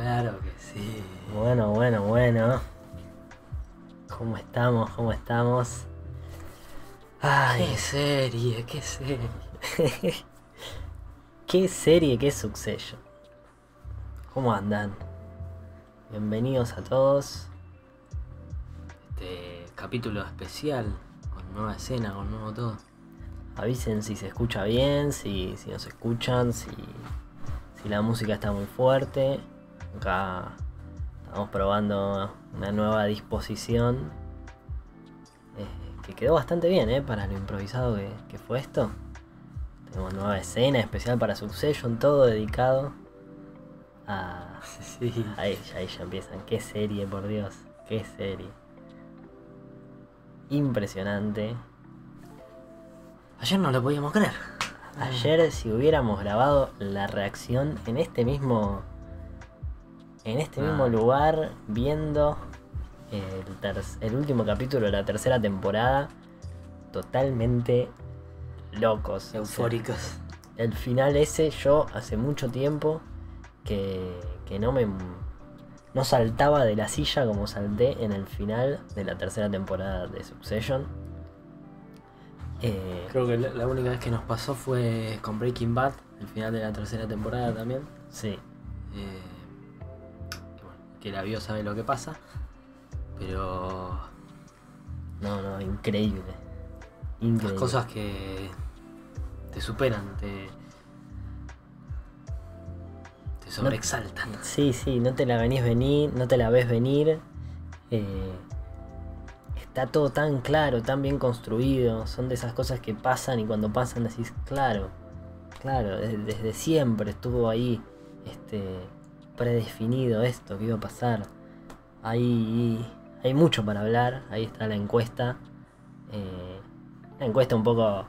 Claro que sí. Bueno, bueno, bueno. ¿Cómo estamos? ¿Cómo estamos? Ay, Qué serie, qué serie. qué serie, qué Succession. ¿Cómo andan? Bienvenidos a todos. Este capítulo especial, con nueva escena, con nuevo todo. Avisen si se escucha bien, si, si nos escuchan, si, si la música está muy fuerte. Acá estamos probando una nueva disposición eh, que quedó bastante bien eh, para lo improvisado que, que fue esto. Tenemos nueva escena especial para Succession, todo dedicado a, Sí. a ella. Ahí ya empiezan. Qué serie, por Dios. Qué serie. Impresionante. Ayer no lo podíamos creer. Ayer si hubiéramos grabado la reacción en este mismo en este mismo Ah. lugar viendo el, último capítulo de la tercera temporada totalmente locos. o sea, Eufóricos. el final ese yo hace mucho tiempo que, que no me no saltaba de la silla como salté en el final de la tercera temporada de Succession. Eh, Creo que la, la única vez que nos pasó fue con Breaking Bad, el final de la tercera temporada también. sí, Eh, que la vio sabe lo que pasa. Pero No, no, increíble. las cosas que te superan, te, te sobreexaltan. Sí, sí, no te la venís venir, no te la ves venir. eh, está todo tan claro, tan bien construido. Son de esas cosas que pasan y cuando pasan decís, claro, claro, desde, desde siempre estuvo ahí este, predefinido esto que iba a pasar. Hay, hay mucho para hablar, ahí está la encuesta. eh, la encuesta un poco...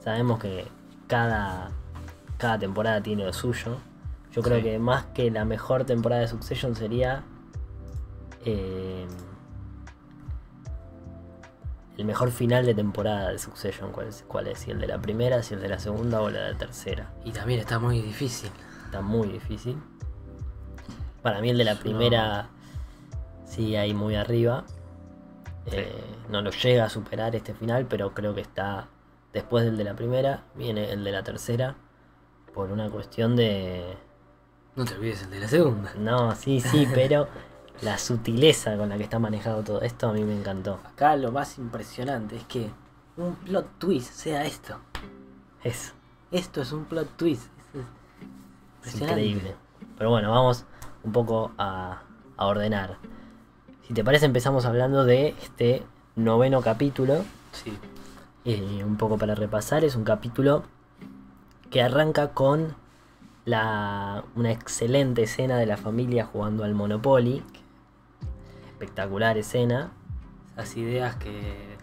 Sabemos que cada, cada temporada tiene lo suyo. Yo creo Sí. que más que la mejor temporada de Succession sería eh, el mejor final de temporada de Succession. ¿Cuál es? ¿Cuál es? Si el de la primera, si el de la segunda o la de la tercera. Y también está muy difícil. Está muy difícil. Para mí el de la No. primera sí ahí muy arriba. Eh, no lo llega a superar este final, pero creo que está después del de la primera, viene el de la tercera, por una cuestión de... No te olvides el de la segunda. No, sí, sí, pero la sutileza con la que está manejado todo esto a mí me encantó. Acá lo más impresionante es que un plot twist sea esto. Eso, Esto es un plot twist. Es- es es impresionante. increíble. Pero bueno, vamos un poco a, a ordenar. Si te parece empezamos hablando de este noveno capítulo. Sí. Eh, un poco para repasar, es un capítulo que arranca con la, una excelente escena de la familia jugando al Monopoly. Espectacular escena. Esas ideas que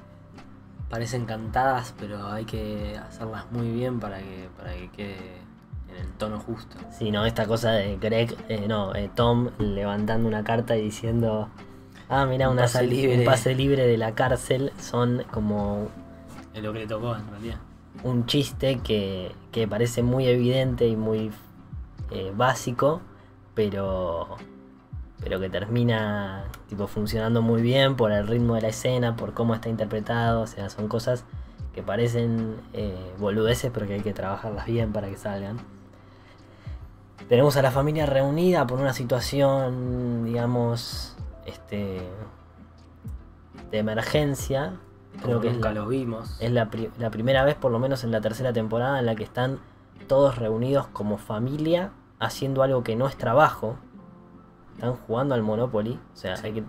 parecen cantadas, pero hay que hacerlas muy bien para que, para que quede en el tono justo. Sí, no, esta cosa de Greg, eh, no, eh, Tom levantando una carta y diciendo, ah, mira, Un una pase libre". un pase libre de la cárcel, son como Es lo que le tocó en realidad. un chiste que, que parece muy evidente y muy eh, básico, pero, pero que termina tipo, funcionando muy bien por el ritmo de la escena, por cómo está interpretado, o sea, son cosas que parecen eh, boludeces, pero que hay que trabajarlas bien para que salgan. Tenemos a la familia reunida por una situación, digamos, este, de emergencia. Creo Como que es nunca la- lo vimos. es la, pri- la primera vez, por lo menos en la tercera temporada, en la que están todos reunidos como familia haciendo algo que no es trabajo. Están jugando al Monopoly. O sea, Sí. hay que,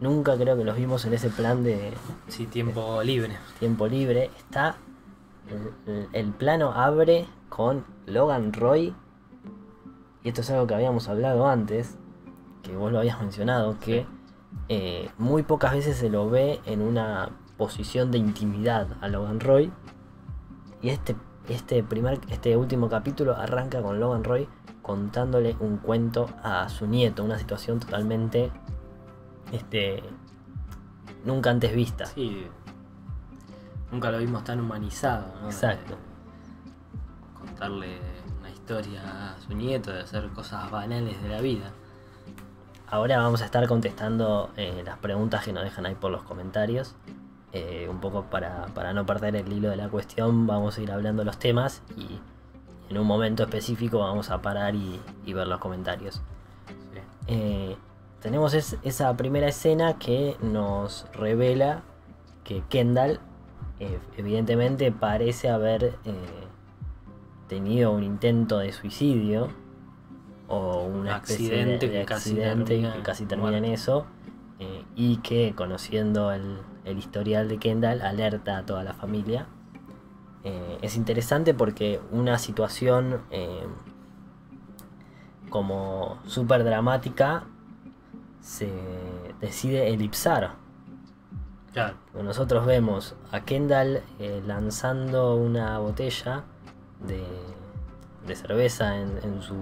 nunca creo que los vimos en ese plan de Sí, tiempo libre. tiempo libre. Está. El plano abre con Logan Roy. Y esto es algo que habíamos hablado antes. Que vos lo habías mencionado. Que eh, muy pocas veces se lo ve en una posición de intimidad a Logan Roy. Y este, este, primer, este último capítulo arranca con Logan Roy contándole un cuento a su nieto. Una situación totalmente. Este. Nunca antes vista. Sí. Nunca lo vimos tan humanizado, ¿no? Exacto. De contarle historia a su nieto, de hacer cosas banales de la vida. Ahora vamos a estar contestando eh, las preguntas que nos dejan ahí por los comentarios. Eh, un poco para, para no perder el hilo de la cuestión, vamos a ir hablando los temas y en un momento específico vamos a parar y, y ver los comentarios. Eh, tenemos es- esa primera escena que nos revela que Kendall eh, evidentemente parece haber eh, tenido un intento de suicidio o de- Accidente de, que casi accidente que casi termina en eso eh, y que conociendo el, el historial de Kendall alerta a toda la familia. Eh, es interesante porque una situación eh, como súper dramática se decide elipsar. Claro, Nosotros vemos a Kendall lanzando una botella de, de cerveza en, en su,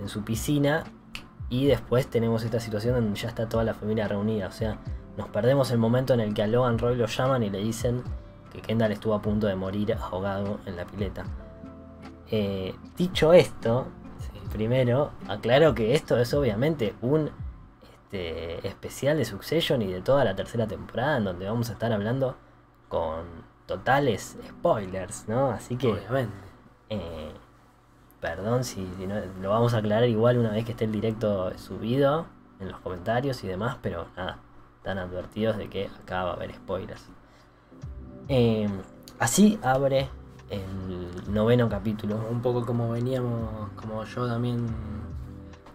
en su piscina y después tenemos esta situación donde ya está toda la familia reunida. O sea, nos perdemos el momento en el que a Logan Roy lo llaman y le dicen que Kendall estuvo a punto de morir ahogado en la pileta. Eh, dicho esto. Primero, aclaro que esto es obviamente un este, especial de Succession y de toda la tercera temporada en donde vamos a estar hablando con totales spoilers, ¿no? Así que, obviamente. eh, perdón si, si no, lo vamos a aclarar igual una vez que esté el directo subido en los comentarios y demás, pero nada, están advertidos de que acá va a haber spoilers. Eh, así abre el noveno capítulo. Un poco como veníamos, como yo también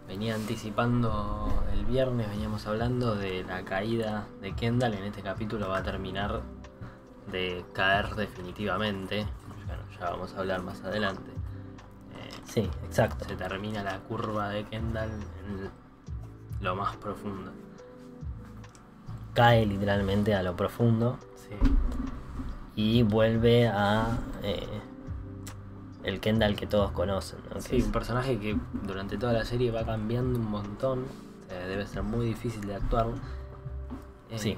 venía anticipando el viernes, veníamos hablando de la caída de Kendall. En este capítulo va a terminar de caer definitivamente. Bueno, ya vamos a hablar más adelante. Eh, Sí, exacto. se termina la curva de Kendall en lo más profundo. cae literalmente a lo profundo Sí, y vuelve a eh, el Kendall que todos conocen. Sí, es- un personaje que durante toda la serie va cambiando un montón. eh, debe ser muy difícil de actuar. Sí.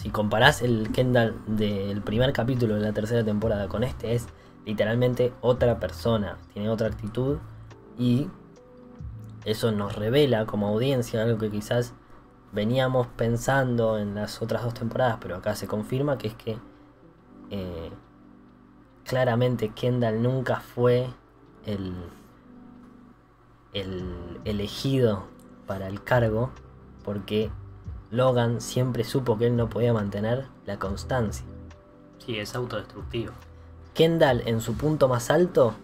Si comparás el Kendall del primer capítulo de la tercera temporada con este, es literalmente otra persona, tiene otra actitud y eso nos revela como audiencia algo que quizás veníamos pensando en las otras dos temporadas, pero acá se confirma que es que eh, claramente Kendall nunca fue el, el elegido para el cargo porque Logan siempre supo que él no podía mantener la constancia. Sí, es autodestructivo. Kendall en su punto más alto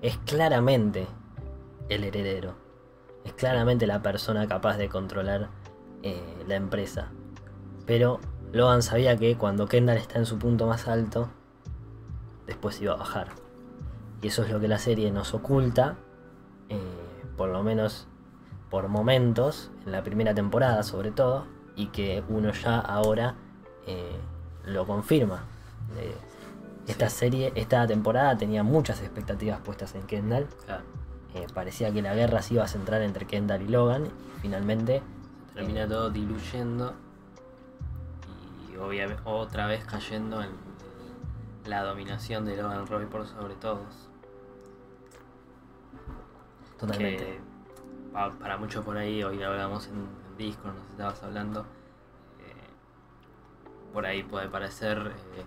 es claramente el heredero. Es claramente la persona capaz de controlar eh, la empresa. Pero Logan sabía que cuando Kendall está en su punto más alto, después iba a bajar. Y eso es lo que la serie nos oculta, eh, por lo menos por momentos, en la primera temporada sobre todo, y que uno ya ahora eh, lo confirma. Eh, esta serie, esta temporada tenía muchas expectativas puestas en Kendall. Claro, Eh, parecía que la guerra se iba a centrar entre Kendall y Logan. Y finalmente, termina todo diluyendo y obviamente otra vez cayendo en la dominación de Logan Roy por sobre todos. totalmente. Que para muchos por ahí, hoy hablamos en Discord, nos estabas hablando, eh, por ahí puede parecer eh,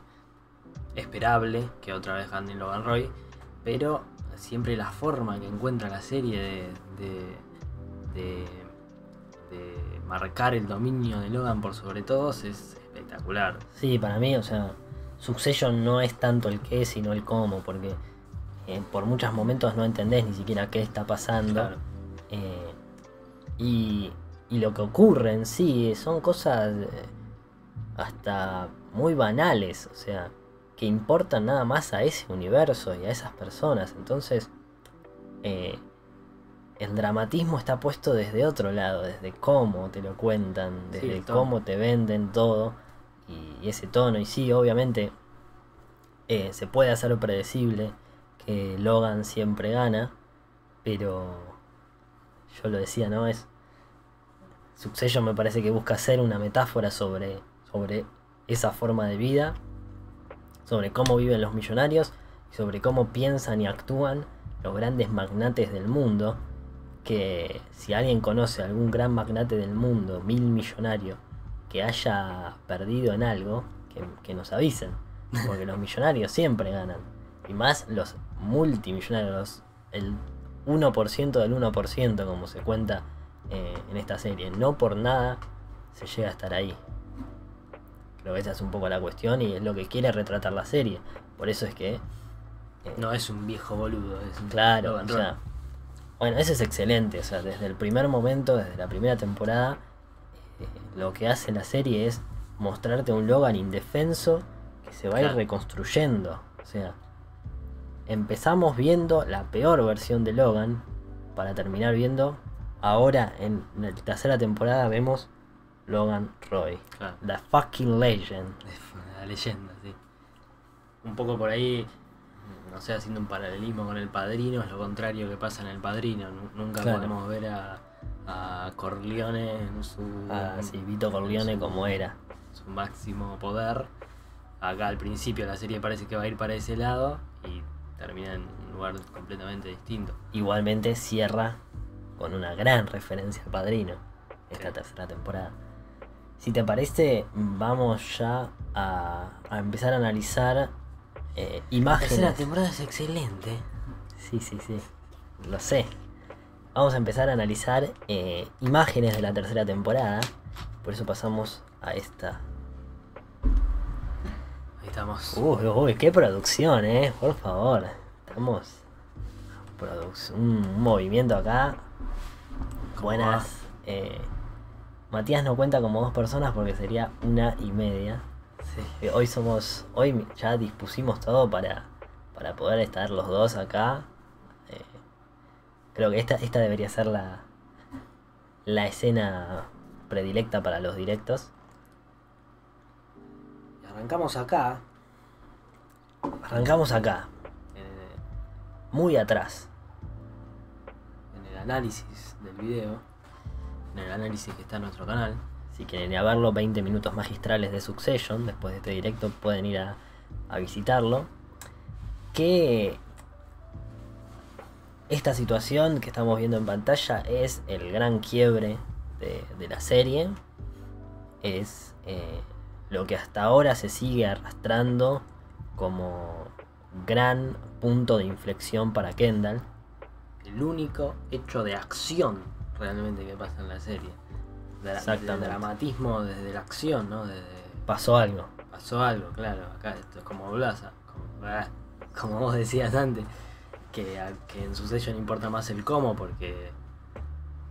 esperable que otra vez gane Logan Roy, pero siempre la forma que encuentra la serie de, de, de- de marcar el dominio de Logan por sobre todos es espectacular. Sí, para mí, o sea, Succession no es tanto el qué, sino el cómo, porque eh, por muchos momentos no entendés ni siquiera qué está pasando. Claro. Eh, y, y lo que ocurre en sí son cosas eh, hasta muy banales, o sea, que importan nada más a ese universo y a esas personas. Entonces, eh, el dramatismo está puesto desde otro lado, desde cómo te lo cuentan, desde cómo te venden todo y, y ese tono. Y sí, obviamente eh, se puede hacer predecible que Logan siempre gana, pero yo lo decía, ¿no? Es. Succession me parece que busca hacer una metáfora sobre, sobre esa forma de vida, sobre cómo viven los millonarios sobre cómo piensan y actúan los grandes magnates del mundo, que si alguien conoce a algún gran magnate del mundo, mil millonario, que haya perdido en algo, que, nos avisen, porque los millonarios siempre ganan, y más los multimillonarios, el 1% del 1%, como se cuenta eh, en esta serie, no por nada se llega a estar ahí. Creo que esa es un poco la cuestión y es lo que quiere retratar la serie. Por eso es que eh, No es un viejo boludo, es un Claro, o sea, bueno, eso es excelente, o sea, desde el primer momento, desde la primera temporada, eh, lo que hace la serie es mostrarte un Logan indefenso que se va a ir reconstruyendo, o sea, empezamos viendo la peor versión de Logan para terminar viendo, ahora en la tercera temporada vemos Logan Roy, Claro. the fucking legend. La leyenda, sí. Un poco por ahí, no sé, haciendo un paralelismo con el padrino, es lo contrario que pasa en el padrino. Nu- Nunca Claro. podemos ver a, a Corleone en su, Ah, sí, Vito Corleone su- como era. su máximo poder. Acá al principio la serie parece que va a ir para ese lado y termina en un lugar completamente distinto. Igualmente cierra con una gran referencia al padrino esta Sí. tercera temporada. Si te parece, vamos ya a, a empezar a analizar eh, La imágenes. tercera temporada es excelente. Sí, sí, sí. Lo sé. Vamos a empezar a analizar eh, imágenes de la tercera temporada. Por eso pasamos a esta. Ahí estamos. Uy, uy, qué producción, eh. Por favor. Estamos. un movimiento acá. ¿Cómo Buenas. eh, Matías no cuenta como dos personas porque sería una y media. Sí. Eh, Hoy somos. Hoy ya dispusimos todo para, para poder estar los dos acá. Eh, creo que esta, esta debería ser la, la escena predilecta para los directos. Y arrancamos acá. Arrancamos acá, muy atrás. en el análisis video, en el análisis que está en nuestro canal. Si quieren ir verlo, 20 minutos magistrales de Succession, después de este directo pueden ir a, visitarlo. Que esta situación que estamos viendo en pantalla es el gran quiebre de, de la serie. Es eh, lo que hasta ahora se sigue arrastrando como gran punto de inflexión para Kendall. El único hecho de acción realmente que pasa en la serie. Exactamente. del dramatismo desde la acción, ¿no? Desde, Pasó algo. pasó algo, claro. Acá esto es como Blasa, como, ah, como vos decías antes, que, en su sello no importa más el cómo, porque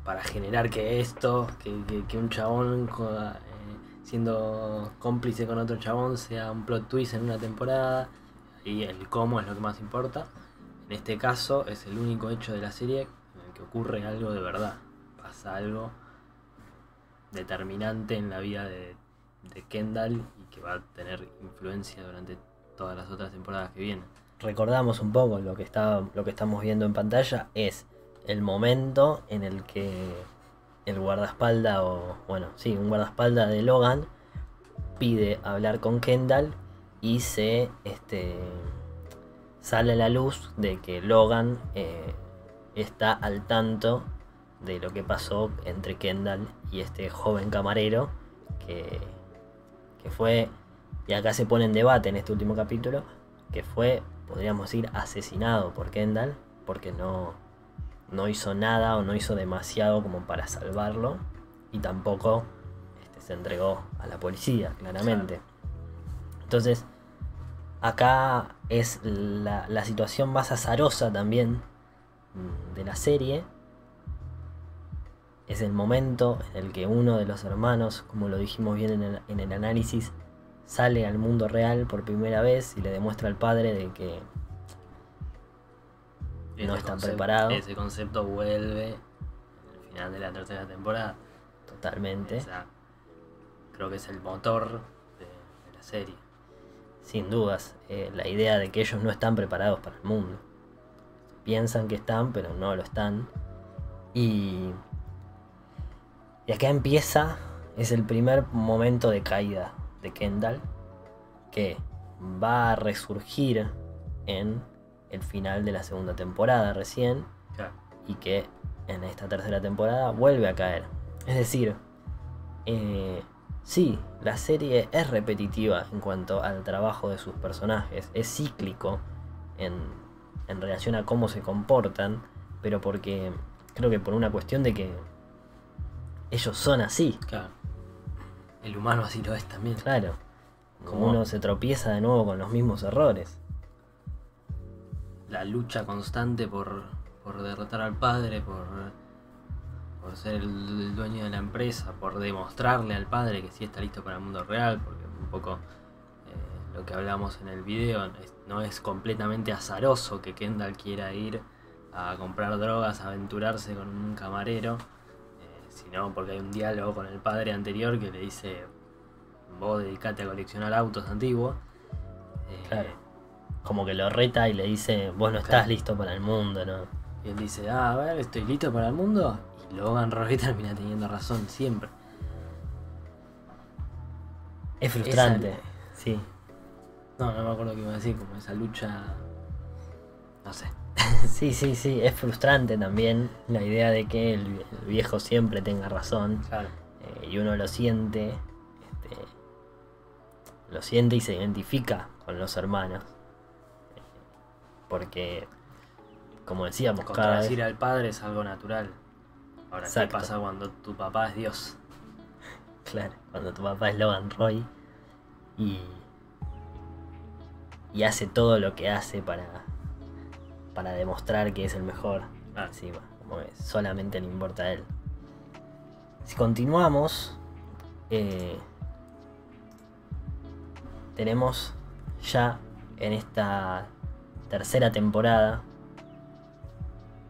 para generar que esto, que, que- que un chabón eh, siendo cómplice con otro chabón sea un plot twist en una temporada, y el cómo es lo que más importa. En este caso es el único hecho de la serie en el que ocurre algo de verdad. Pasa algo determinante en la vida de, Kendall y que va a tener influencia durante todas las otras temporadas que vienen. recordamos un poco lo que está lo que estamos viendo en pantalla es el momento en el que el guardaespaldas o bueno sí un guardaespaldas de Logan pide hablar con Kendall y se este sale a la luz de que Logan eh, está al tanto de lo que pasó entre Kendall y este joven camarero que, que fue y acá se pone en debate en este último capítulo que fue, podríamos decir, asesinado por Kendall, porque no, no hizo nada o no hizo demasiado como para salvarlo, y tampoco este, se entregó a la policía, claramente. Entonces, acá es la, la situación más azarosa también mm, de la serie. Es el momento en el que uno de los hermanos, como lo dijimos bien en el, en el análisis, sale al mundo real por primera vez y le demuestra al padre de que No concepto- preparados. Ese concepto vuelve al final de la tercera temporada. totalmente, creo que es el motor de, de la serie. Sin dudas, eh, la idea de que ellos no están preparados para el mundo. Piensan que están, pero no lo están. Y, y acá empieza, es el primer momento de caída de Kendall, que va a resurgir en el final de la segunda temporada recién y que en esta tercera temporada vuelve a caer. Es decir, eh, sí, la serie es repetitiva en cuanto al trabajo de sus personajes, es cíclico en, en relación a cómo se comportan, pero porque creo que por una cuestión de que ellos son así, Claro. El humano así lo es también. claro. Como uno se tropieza de nuevo con los mismos errores. la lucha constante por, por derrotar al padre, por, por ser el, dueño de la empresa, por demostrarle al padre que sí está listo para el mundo real, porque un poco eh, lo que hablamos en el video es- no es completamente azaroso que Kendall quiera ir a comprar drogas, a aventurarse con un camarero, eh, sino porque hay un diálogo con el padre anterior que le dice, vos dedicate a coleccionar autos antiguos. Eh, Claro. Como que lo reta y le dice, vos no estás listo para el mundo, ¿no? Y él dice, ah, a ver, estoy listo para el mundo. Logan Roy termina teniendo razón siempre. Es frustrante, Esa- sí. No, no me acuerdo qué iba a decir, como esa lucha. No sé. Sí, sí, sí, es frustrante también la idea de que el, viejo siempre tenga razón Claro. eh, y uno lo siente, este, lo siente y se identifica con los hermanos. Eh, porque, como decíamos, cada vez, Contradecir al padre es algo natural. Ahora, Exacto. ¿qué pasa cuando tu papá es Dios? claro, cuando tu papá es Logan Roy y, y hace todo lo que hace para, para demostrar que es el mejor. Ah, encima, como que solamente le importa a él. Si continuamos, eh, tenemos ya en esta tercera temporada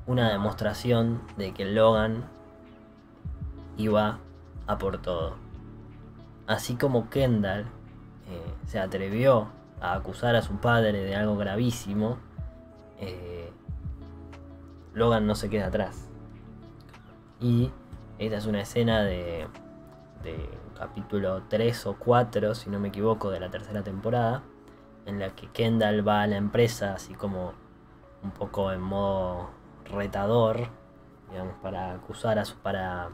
una demostración de que Logan iba a por todo. Así como Kendall eh, se atrevió a acusar a su padre de algo gravísimo, eh, Logan no se queda atrás. Y esta es una escena de, de capítulo 3 o 4, si no me equivoco, de la tercera temporada, en la que Kendall va a la empresa así como un poco en modo retador, digamos, para acusar a su, para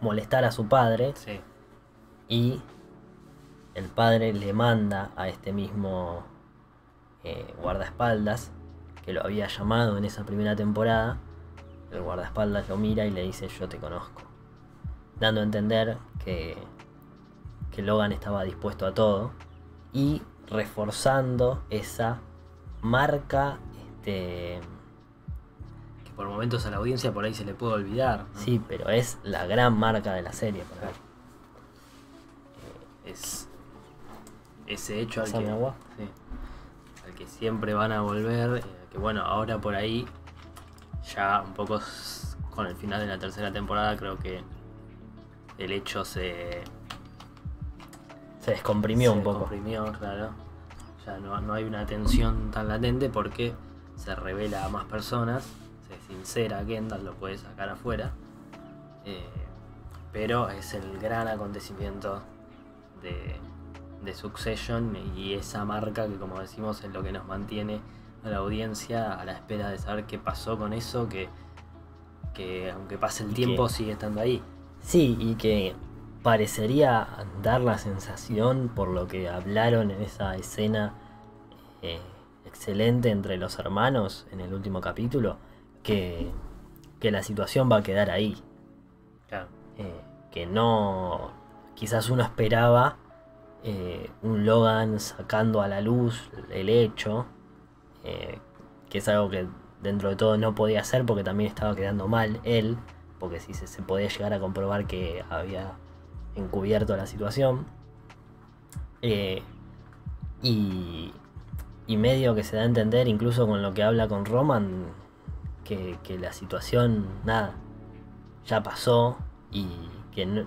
molestar a su padre sí. y el padre le manda a este mismo eh, guardaespaldas que lo había llamado en esa primera temporada. El guardaespaldas lo mira y le dice yo te conozco. Dando a entender que, que Logan estaba dispuesto a todo y reforzando esa marca este, por momentos a la audiencia por ahí se le puede olvidar. ¿no? sí, pero es la gran marca de la serie mí. Es ese hecho al que, agua. sí, al que siempre van a volver. eh, que bueno, ahora por ahí, ya un poco con el final de la tercera temporada, creo que el hecho se, Se descomprimió se un poco. comprimió, claro. Ya no, no hay una tensión tan latente porque se revela a más personas, se sincera Kendall, lo puede sacar afuera. eh, pero es el gran acontecimiento de, de Succession y esa marca que como decimos es lo que nos mantiene a la audiencia a la espera de saber qué pasó con eso, que, que aunque pase el tiempo que- sigue estando ahí. Sí, y que parecería dar la sensación, por lo que hablaron en esa escena eh, excelente entre los hermanos en el último capítulo, que, que la situación va a quedar ahí. Claro. Eh, que no. Quizás uno esperaba eh, un Logan sacando a la luz el hecho, eh, que es algo que dentro de todo no podía hacer porque también estaba quedando mal él, porque si se, se podía llegar a comprobar que había encubierto la situación. Eh, y, y medio que se da a entender, incluso con lo que habla con Roman, que, que la situación, nada, ya pasó y que no-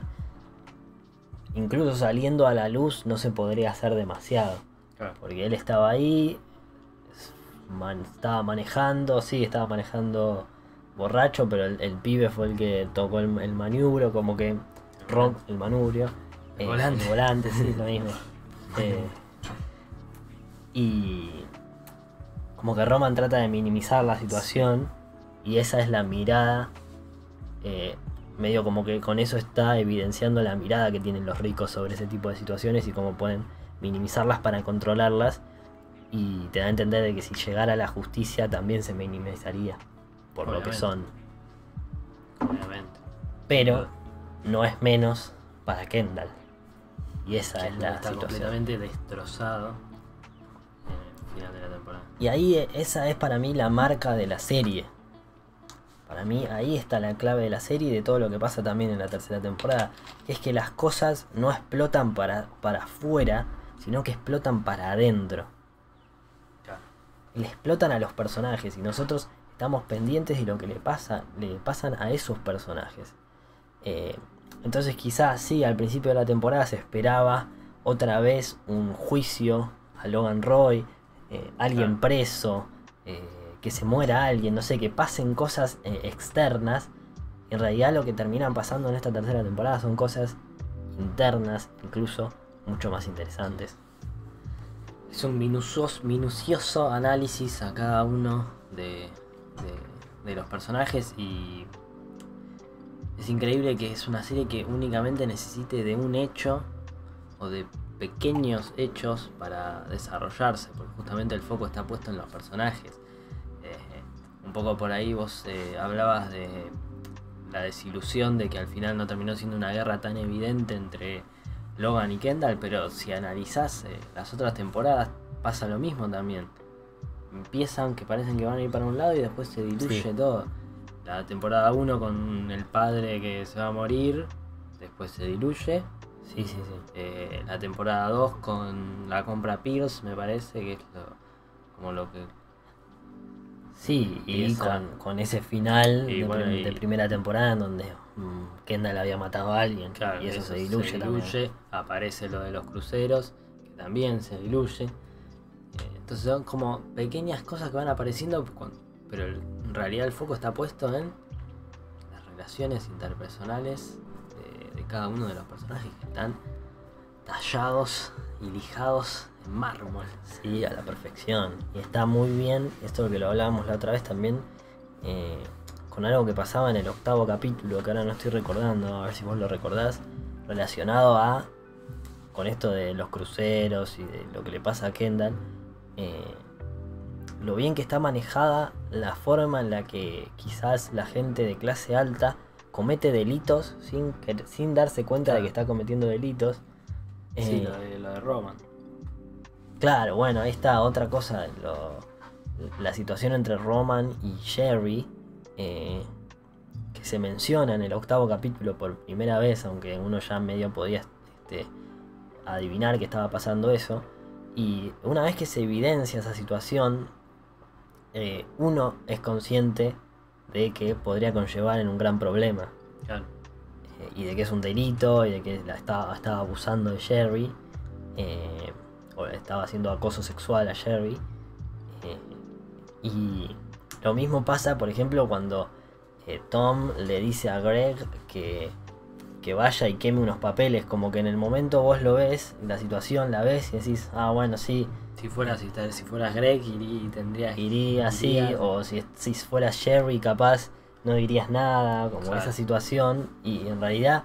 incluso saliendo a la luz no se podría hacer demasiado. Claro. Porque él estaba ahí, man- estaba manejando, sí, estaba manejando borracho, pero el, el pibe fue el que tocó el, el maniobro, como que rom- el manubrio. El eh, volante. el volante, sí, lo mismo. Eh, y, como que Roman trata de minimizar la situación y esa es la mirada, eh, medio como que con eso está evidenciando la mirada que tienen los ricos sobre ese tipo de situaciones y cómo pueden minimizarlas para controlarlas y te da a entender de que si llegara la justicia también se minimizaría por lo que son. Obviamente. Pero no es menos para Kendall. Y esa es la está situación. completamente destrozado en el final de la temporada. Y ahí eh, esa es para mí la marca de la serie. Para mí ahí está la clave de la serie y de todo lo que pasa también en la tercera temporada. Que es que las cosas no explotan para, para afuera, sino que explotan para adentro. Claro. Le explotan a los personajes y nosotros estamos pendientes de lo que le pasa, le pasan a esos personajes. Eh, entonces quizás sí, al principio de la temporada se esperaba otra vez un juicio a Logan Roy, eh, alguien Claro. preso, eh, que se muera alguien, no sé, que pasen cosas eh, externas. En realidad lo que terminan pasando en esta tercera temporada son cosas internas, incluso mucho más interesantes. Es un minucioso, minucioso análisis a cada uno de, de- de los personajes y es increíble que es una serie que únicamente necesite de un hecho o de pequeños hechos para desarrollarse, porque justamente el foco está puesto en los personajes. Un poco por ahí vos eh, hablabas de la desilusión de que al final no terminó siendo una guerra tan evidente entre Logan y Kendall, pero si analizás eh, las otras temporadas pasa lo mismo también. Empiezan que parecen que van a ir para un lado y después se diluye Sí. todo. La temporada 1 con el padre que se va a morir, después se diluye. Sí, sí, sí. Eh, la temporada 2 con la compra Pierce, me parece que es lo- como lo que. Sí, y con, con ese final Y de, bueno, prim- y- de primera temporada en donde mm, Kendall había matado a alguien Claro, y eso, se diluye, también. diluye, aparece lo de los cruceros, que también se diluye. Eh, Entonces son como pequeñas cosas que van apareciendo, pero en realidad el foco está puesto en las relaciones interpersonales de, de cada uno de los personajes que están tallados y lijados mármol, sí, a la perfección. Y está muy bien, esto que lo hablábamos la otra vez también, eh, con algo que pasaba en el octavo capítulo, que ahora no estoy recordando, a ver si vos lo recordás, relacionado a con esto de los cruceros y de lo que le pasa a Kendall, eh, lo bien que está manejada la forma en la que quizás la gente de clase alta comete delitos sin, que- sin darse cuenta de que está cometiendo delitos. Sí, Eh, lo de, lo de Roman. Claro, bueno, ahí está otra cosa, lo- la situación entre Roman y Jerry, eh, que se menciona en el octavo capítulo por primera vez, aunque uno ya medio podía este, adivinar que estaba pasando eso. Y una vez que se evidencia esa situación, eh, uno es consciente de que podría conllevar en un gran problema Claro. eh, y de que es un delito y de que la estaba, estaba abusando de Jerry eh, estaba haciendo acoso sexual a Jerry eh, y lo mismo pasa por ejemplo cuando eh, Tom le dice a Greg que, que vaya y queme unos papeles como que en el momento vos lo ves la situación la ves y decís ah bueno sí Si fueras, si, si fueras Greg, irí- tendrías. iría así, o si, si fuera Jerry capaz no dirías nada, como Claro. esa situación, y en realidad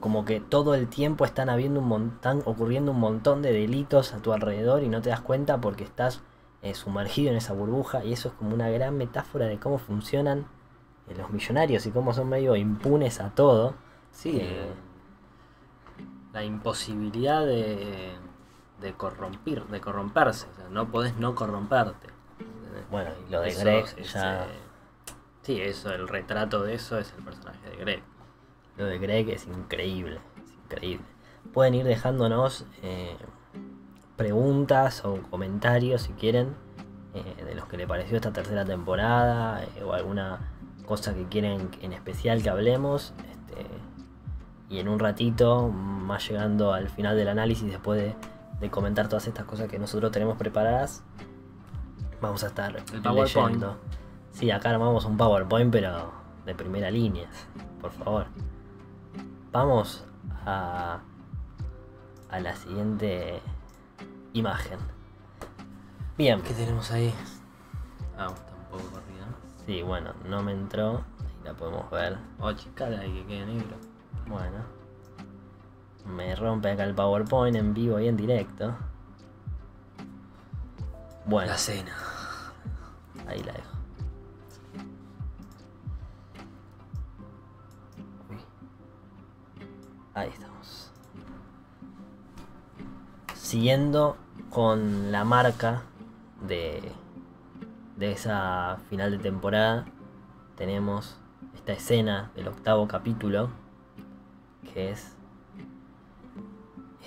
como que todo el tiempo están habiendo un montón, ocurriendo un montón de delitos a tu alrededor y no te das cuenta porque estás eh, sumergido en esa burbuja y eso es como una gran metáfora de cómo funcionan eh, los millonarios y cómo son medio impunes a todo. Sí, Eh, eh, la imposibilidad de, de, corrompir, de corromperse. O sea, no podés no corromperte. Bueno, y lo de Eso Greg ya... sí, eso, el retrato de eso es el personaje de Greg. Lo de Greg es increíble, es increíble. Pueden ir dejándonos eh, preguntas o comentarios si quieren eh, de los que le pareció esta tercera temporada eh, o alguna cosa que quieren en especial que hablemos. este, y en un ratito, más llegando al final del análisis, después de, de comentar todas estas cosas que nosotros tenemos preparadas, vamos a estar El PowerPoint. leyendo. Sí, acá armamos un PowerPoint, pero de primera línea, por favor. Vamos a, a la siguiente imagen. Bien. ¿Qué tenemos ahí? Ah, está un poco corrida. Sí, bueno, no me entró. Ahí la podemos ver. Oh, chicala y que quede negro. Bueno. Me rompe acá el PowerPoint en vivo y en directo. Bueno, La cena. ahí la dejo. Ahí estamos. Siguiendo con la marca de, de esa final de temporada, tenemos esta escena del octavo capítulo, que es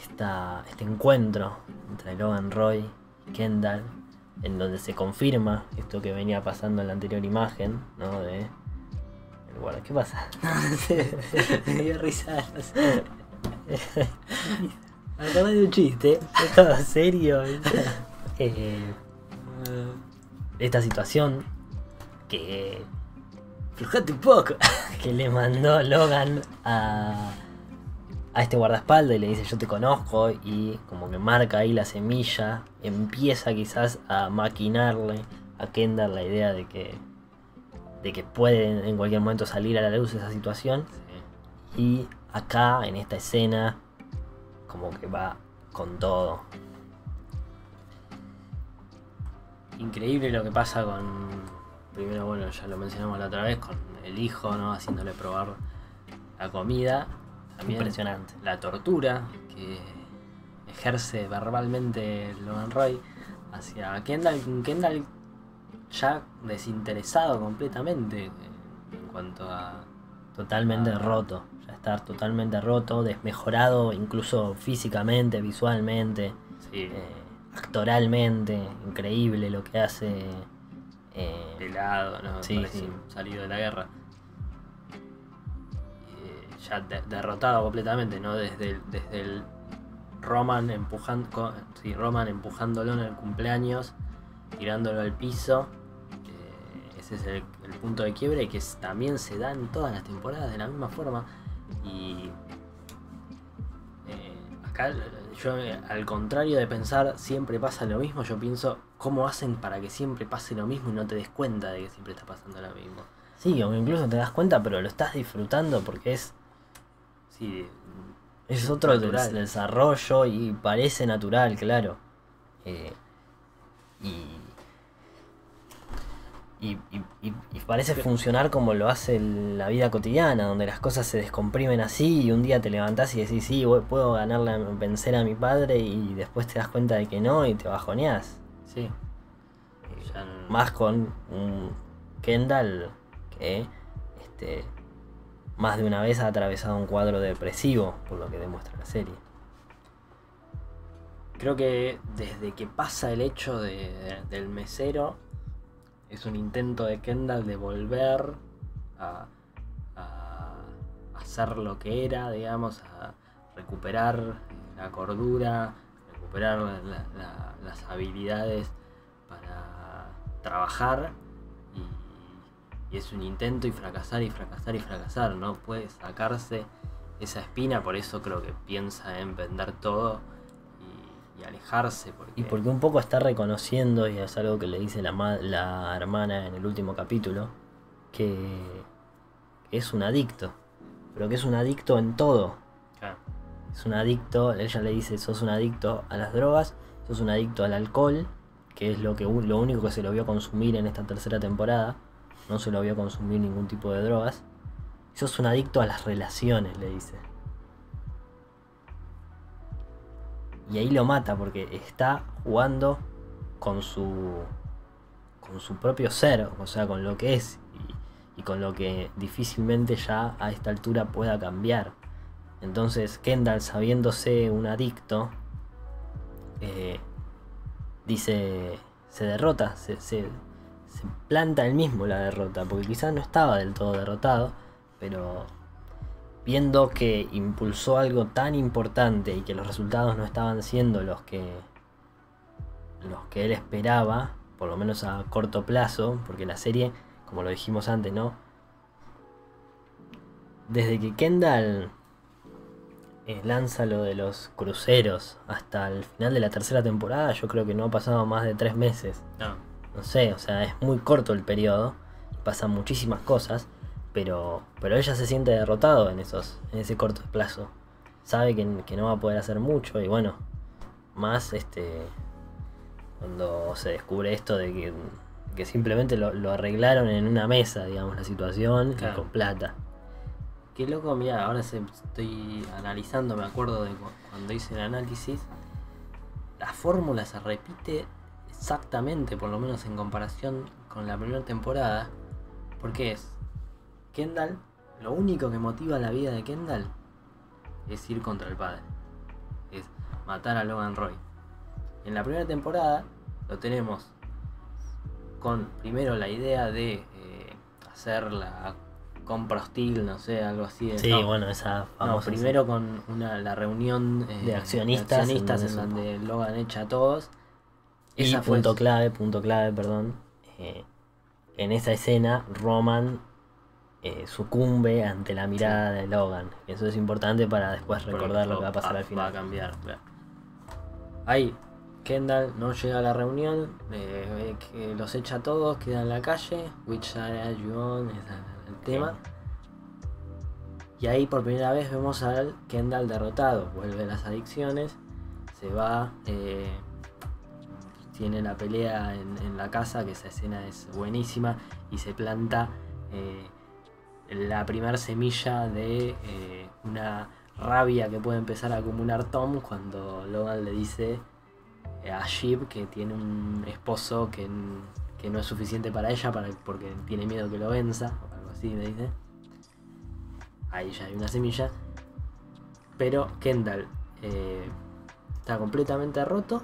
esta, este encuentro entre Logan Roy y Kendall, en donde se confirma esto que venía pasando en la anterior imagen, ¿no? De ¿Qué pasa? Me dio risa. no sé. De un chiste, es todo serio. Eh, esta situación que, Flojate un poco. que le mandó Logan a, a este guardaespaldas y le dice yo te conozco y como que marca ahí la semilla, empieza quizás a maquinarle a Kendall la idea de que, de que puede en cualquier momento salir a la luz esa situación Sí. y acá en esta escena como que va con todo. Increíble lo que pasa con. Primero, bueno, ya lo mencionamos la otra vez, con el hijo, ¿no? Haciéndole probar la comida. También Impresionante. la tortura que ejerce verbalmente Logan Roy hacia Kendall. Kendall ya desinteresado completamente en cuanto a. Totalmente Ah. roto. Ya estar totalmente roto, desmejorado incluso físicamente, visualmente, Sí, eh, actoralmente. Increíble lo que hace. eh, pelado, ¿no? sí, salido de la guerra. Eh, ya de- derrotado completamente, ¿no? Desde el, desde el Roman empujando sí, Roman empujándolo en el cumpleaños, tirándolo al piso. Ese es el, el punto de quiebre que es- también se da en todas las temporadas de la misma forma. Y eh, acá yo, al contrario de pensar siempre pasa lo mismo, yo pienso cómo hacen para que siempre pase lo mismo y no te des cuenta de que siempre está pasando lo mismo. sí, o incluso te das cuenta, pero lo estás disfrutando porque es, Sí, es otro Natural. desarrollo y parece natural, claro. Eh, y, y, y- parece funcionar como lo hace la vida cotidiana, donde las cosas se descomprimen así y un día te levantás y decís, sí, voy- puedo ganarle, a- vencer a mi padre y después te das cuenta de que no y te bajoneás. sí. Ya no- Más con un Kendall que este, más de una vez ha atravesado un cuadro depresivo, por lo que demuestra la serie. Creo que desde que pasa el hecho de- del mesero, es un intento de Kendall de volver a, a hacer lo que era, digamos, a recuperar la cordura, recuperar la- la- las habilidades para trabajar. Y es un intento y fracasar y fracasar y fracasar. No puede sacarse esa espina, por eso creo que piensa en vender todo y, alejarse. Porque, Y porque un poco está reconociendo, y es algo que le dice la, ma- la hermana en el último capítulo, que es un adicto, pero que es un adicto en todo. Es un adicto, ella le dice, sos un adicto a las drogas, sos un adicto al alcohol, que es lo, que, lo único que se lo vio consumir en esta tercera temporada, no se lo vio consumir ningún tipo de drogas. Sos un adicto a las relaciones, le dice. Y ahí lo mata porque está jugando con su con su propio ser, o sea, con lo que es y, con lo que difícilmente ya a esta altura pueda cambiar. Entonces Kendall, sabiéndose un adicto, eh, dice, se derrota, se, se- se planta él mismo la derrota, porque quizás no estaba del todo derrotado, pero viendo que impulsó algo tan importante y que los resultados no estaban siendo los que los que él esperaba, por lo menos a corto plazo, porque la serie, como lo dijimos antes, ¿no? Desde que Kendall eh, lanza lo de los cruceros hasta el final de la tercera temporada, yo creo que no ha pasado más de tres meses. No. No sé, o sea, es muy corto el periodo, pasan muchísimas cosas, pero, pero ella se siente derrotado en, esos, en ese corto plazo. Sabe que, que no va a poder hacer mucho y bueno, más este cuando se descubre esto de que, que simplemente lo, lo arreglaron en una mesa, digamos, la situación, y con plata. Qué loco, mira, ahora se- estoy analizando, me acuerdo de cu- cuando hice el análisis. La fórmula se repite exactamente, por lo menos en comparación con la primera temporada. Porque es Kendall, lo único que motiva la vida de Kendall es ir contra el padre. Es matar a Logan Roy. En la primera temporada lo tenemos con primero la idea de eh, hacer la compra hostil, no sé, algo así. de- Sí, no, bueno, esa no, primero con una, la reunión eh, De accionistas, accionistas en donde Logan echa a todos. Y Esa punto clave, punto clave, perdón. eh, en esa escena, Roman eh, sucumbe ante la mirada de Logan. Eso es importante para después recordar lo que va a pasar al Va a final. cambiar. Ahí, Kendall no llega a la reunión, eh, ve que los echa a todos, queda en la calle. Which are you on? Ese es el tema. Y ahí por primera vez vemos al Kendall derrotado. Vuelve a las adicciones. Se va. eh, tiene la pelea en, en la casa, que esa escena es buenísima. Y se planta eh, la primera semilla de eh, una rabia que puede empezar a acumular Tom cuando Logan le dice eh, a Sheep que tiene un esposo que, que no es suficiente para ella para, porque tiene miedo que lo venza, o algo así le dice. Ahí ya hay una semilla. Pero Kendall eh, está completamente roto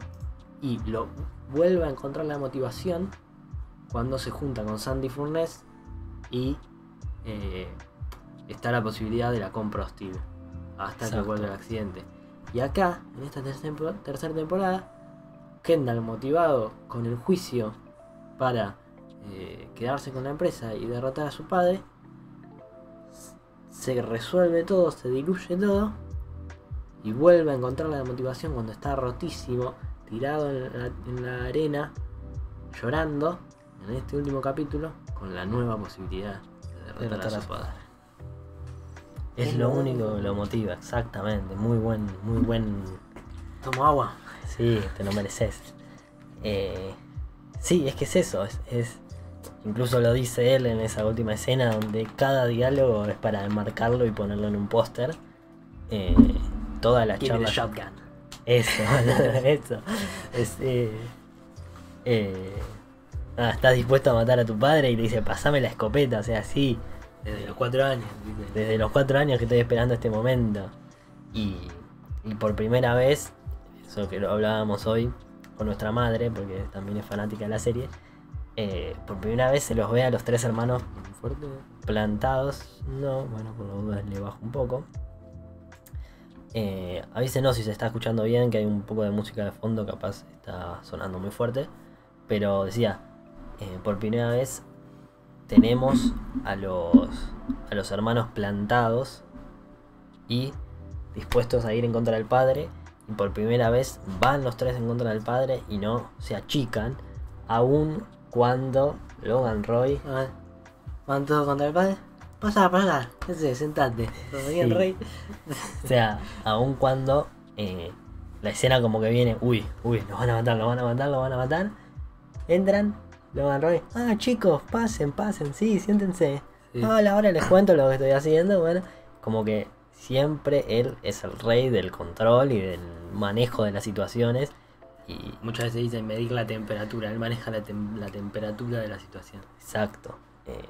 y lo vuelve a encontrar la motivación cuando se junta con Sandy Furness y eh, está la posibilidad de la compra hostil hasta Exacto. que vuelve el accidente. Y acá, en esta tercera tempo- tercera temporada, Kendall motivado con el juicio para eh, quedarse con la empresa y derrotar a su padre, se resuelve todo, se diluye todo y vuelve a encontrar la motivación cuando está rotísimo, tirado en la, en la arena, llorando en este último capítulo con la nueva posibilidad derrotar, a su padre. Es lo único que lo motiva, exactamente. Muy buen, muy buen. Toma agua. Sí, te lo mereces. Eh, sí, es que es eso. Es, es- incluso lo dice él en esa última escena donde cada diálogo es para enmarcarlo y ponerlo en un póster. Eh, toda la Give charla. shotgun. Eso, eso. Es, eh, eh, ah, estás dispuesto a matar a tu padre y te dice, pasame la escopeta, o sea, sí, Desde los cuatro años. ¿viste? desde los cuatro años que estoy esperando este momento. Y, y por primera vez, eso que lo hablábamos hoy con nuestra madre, porque también es fanática de la serie, eh, por primera vez se los ve a los tres hermanos plantados. No, bueno, por las dudas le bajo un poco. Eh, avísenos si se está escuchando bien, que hay un poco de música de fondo, capaz está sonando muy fuerte. Pero decía, eh, por primera vez tenemos a los, a los hermanos plantados y dispuestos a ir en contra del padre. Y por primera vez van los tres en contra del padre y no se achican, aun cuando Logan Roy ¿Van todos contra el padre? Pasa, pasa. Ese, sentate. Sí. rey. O sea, aun cuando eh, la escena como que viene, uy, uy, lo van a matar, lo van a matar, lo van a matar. Entran, Logan Roy, ah chicos, pasen, pasen, sí, siéntense. Sí. Hola, ahora les cuento lo que estoy haciendo. Bueno, como que siempre él es el rey del control y del manejo de las situaciones. Y Muchas veces dicen medir la temperatura. Él maneja la, tem- la temperatura de la situación. exacto. eh,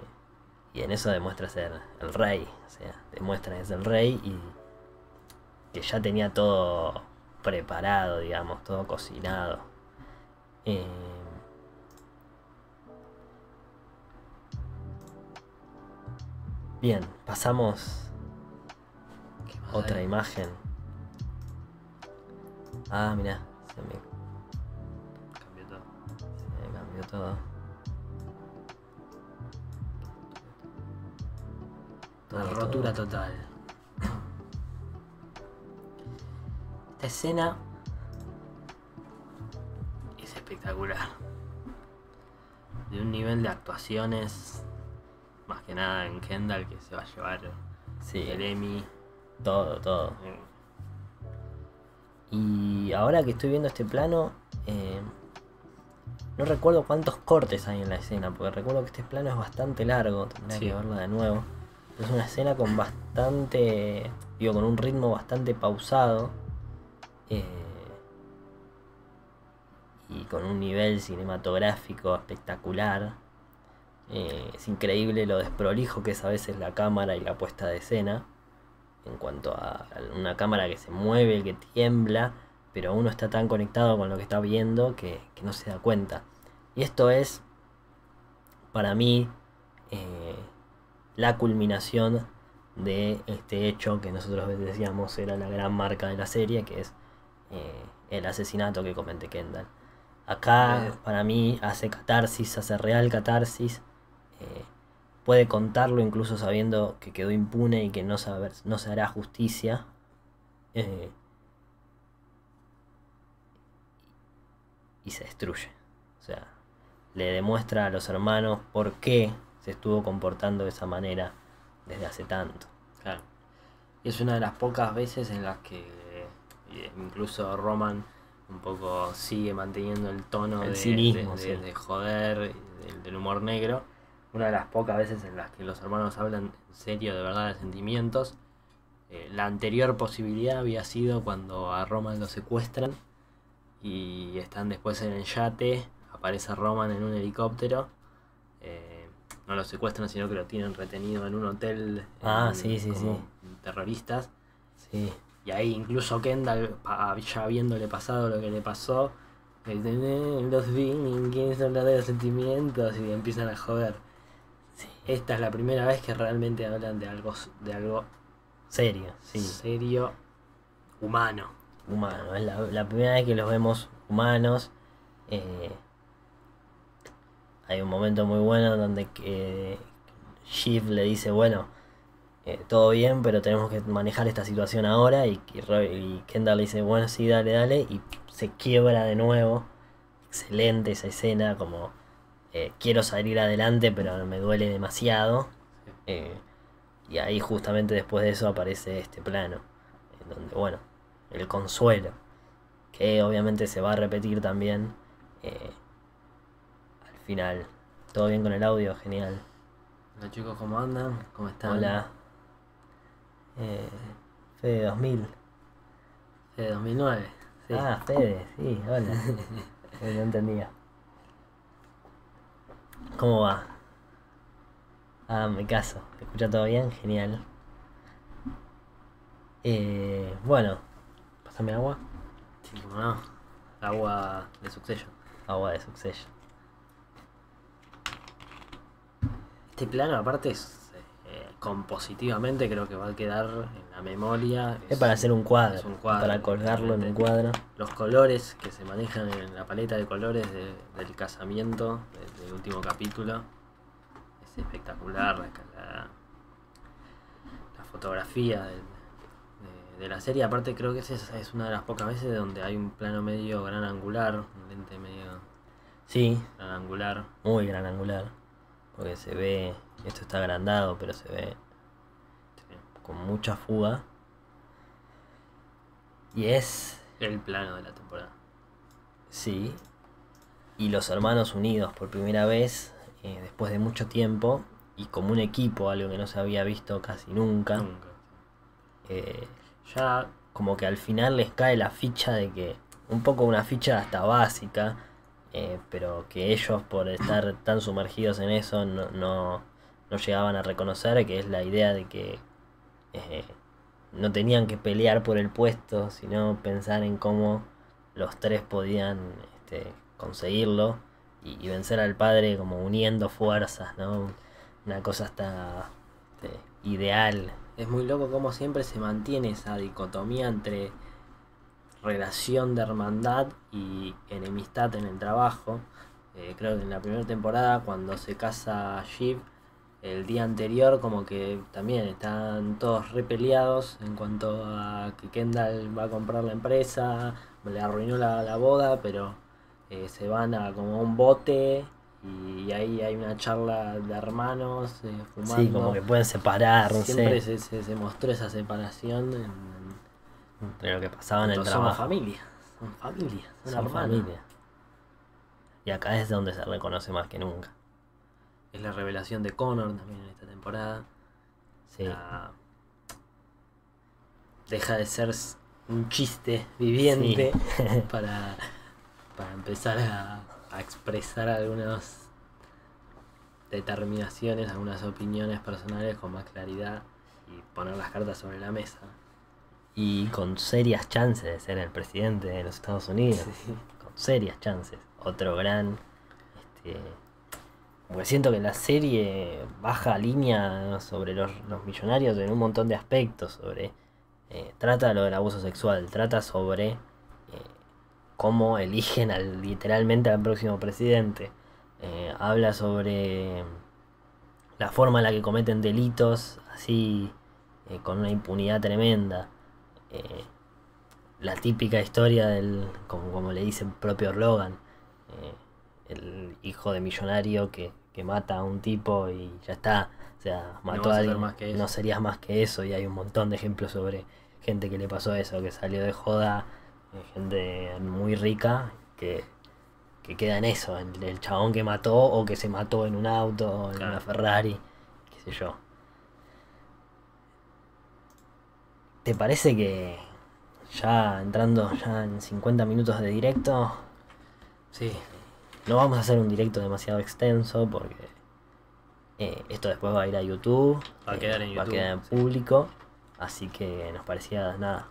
y en eso demuestra ser el rey. O sea, demuestra que es el rey y que ya tenía todo preparado, digamos, todo cocinado. Eh, bien, pasamos ¿Qué más otra imagen. Ah, mira, se me, Cambió todo. se me cambió todo. Todo, rotura todo. total. Esta escena es espectacular. De un nivel de actuaciones, que nada en Kendall, que se va a llevar Sí, el Emmy. todo, todo. Y ahora que estoy viendo este plano, eh, no recuerdo cuántos cortes hay en la escena, porque recuerdo que este plano es bastante largo, tendría Sí. que verlo de nuevo. Es una escena con bastante, digo, con un ritmo bastante pausado. eh, y con un nivel cinematográfico espectacular. Eh, es increíble lo desprolijo que es a veces la cámara y la puesta de escena en cuanto a una cámara que se mueve, que tiembla, pero uno está tan conectado con lo que está viendo que, que no se da cuenta. Y esto es, para mí, eh, la culminación de este hecho que nosotros decíamos era la gran marca de la serie, que es eh, el asesinato que comete Kendall. Acá, para mí, hace catarsis, hace real catarsis. Eh, puede contarlo incluso sabiendo que quedó impune y que no, saber, no se hará justicia. eh, y se destruye. O sea, le demuestra a los hermanos por qué se estuvo comportando de esa manera desde hace tanto. Claro. Y es una de las pocas veces en las que eh, incluso Roman un poco sigue manteniendo el tono El de, cinismo, de- de- sí. de joder, del, del humor negro. Una de las pocas veces en las que los hermanos hablan en serio de verdad de sentimientos. Eh, la anterior posibilidad había sido cuando a Roman lo secuestran y están después en el yate, aparece Roman en un helicóptero. eh, no lo secuestran, sino que lo tienen retenido en un hotel Ah, en- sí, sí, como sí. terroristas. Sí. Y ahí incluso Kendall, ya habiéndole pasado lo que le pasó, "Eh, los ¿quiénes hablar de los sentimientos? Y empiezan a joder. Esta es la primera vez que realmente hablan de algo, de algo Serio, sí. serio, humano. humano. Es la, la primera vez que los vemos humanos. eh, hay un momento muy bueno donde que Shiv le dice, bueno, eh, todo bien, pero tenemos que manejar esta situación ahora. Y, y y Kendall le dice, bueno, sí, dale, dale. Y se quiebra de nuevo. Excelente esa escena, como eh, quiero salir adelante, pero me duele demasiado. Eh, y ahí justamente después de eso aparece este plano, en donde, bueno, el consuelo, que obviamente se va a repetir también eh, al final. ¿Todo bien con el audio? Genial. Hola chicos, ¿cómo andan? ¿Cómo están? Hola. Fede 2000. De 2009. Sí. Ah, Fede, sí, hola. No entendía. ¿Cómo va? Ah, me caso. ¿Te escucha todo bien? Genial. Eh, bueno, pásame agua. Sí, cómo no. Agua de Succession. Agua de Succession. Este plano aparte es compositivamente creo que va a quedar en la memoria. Es para hacer un cuadro. es un cuadro, para colgarlo en un cuadro. Los colores que se manejan en la paleta de colores de- del casamiento de- del último capítulo es espectacular. La, la- la fotografía de, de la serie, aparte creo que esa es, es una de las pocas veces donde hay un plano medio gran angular, un lente medio Sí, gran angular. muy gran angular. Porque se ve, esto está agrandado, pero se ve con mucha fuga. Y es, El plano de la temporada. sí, y los hermanos unidos por primera vez, eh, después de mucho tiempo, y como un equipo, algo que no se había visto casi nunca. Nunca. eh, Ya como que al final les cae la ficha de que, un poco una ficha hasta básica, eh, pero que ellos por estar tan sumergidos en eso no, no, no llegaban a reconocer, que es la idea de que eh, no tenían que pelear por el puesto, sino pensar en cómo los tres podían este, conseguirlo y, vencer al padre como uniendo fuerzas, ¿no? Una cosa hasta este, ideal. Es muy loco como siempre se mantiene esa dicotomía entre relación de hermandad y enemistad en el trabajo. Eh, creo que en la primera temporada, cuando se casa Shiv, el día anterior como que también están todos repeleados en cuanto a que Kendall va a comprar la empresa, le arruinó la, la boda, pero eh, se van a como un bote y ahí hay una charla de hermanos eh, fumando. Sí, como que pueden separarse. Siempre se, se, se mostró esa separación en, Entre lo que pasaba en el somos trabajo. familia, son familia, son, familia. Y acá es donde se reconoce más que nunca. Es la revelación de Connor también en esta temporada. Sí. La- Deja de ser un chiste viviente para, para empezar a, a expresar algunas determinaciones, algunas opiniones personales con más claridad y poner las cartas sobre la mesa. Y con serias chances de ser el presidente de los Estados Unidos. Con serias chances. Otro gran. Este, porque siento que la serie baja línea sobre los, los millonarios en un montón de aspectos. Sobre. eh, trata lo del abuso sexual. Trata sobre. eh, cómo eligen al, literalmente al próximo presidente. Eh, habla sobre la forma en la que cometen delitos así con una impunidad tremenda. Eh, la típica historia del, como, como le dice el propio Logan, eh, el hijo de millonario que, que mata a un tipo y ya está. O sea, mató vas a alguien, más que no serías más que eso y hay un montón de ejemplos sobre gente que le pasó eso, que salió de joda, eh, gente muy rica que, que queda en eso, en el chabón que mató o que se mató en un auto, en Claro. una Ferrari, qué sé yo. ¿Te parece que ya entrando ya en 50 minutos de directo, Sí, no vamos a hacer un directo demasiado extenso porque eh, esto después va a ir a YouTube, Va a eh, quedar en va a YouTube, quedar en sí. público, así que nos parecía nada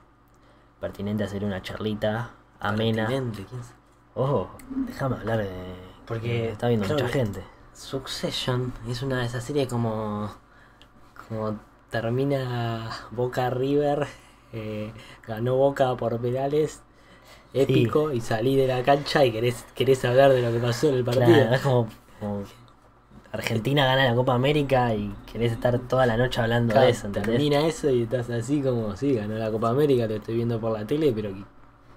pertinente hacer una charlita amena. pertinente. Ojo, déjame hablar de Porque, está viendo mucha gente. Succession es una de esas series como. como termina Boca River, eh, ganó Boca por penales, épico, y salí de la cancha y querés, querés hablar de lo que pasó en el partido. Claro, es como, como Argentina gana la Copa América y querés estar toda la noche hablando Claro, de eso, ¿entendés? termina eso y estás así como, sí, ganó la Copa América, lo estoy viendo por la tele, pero qui-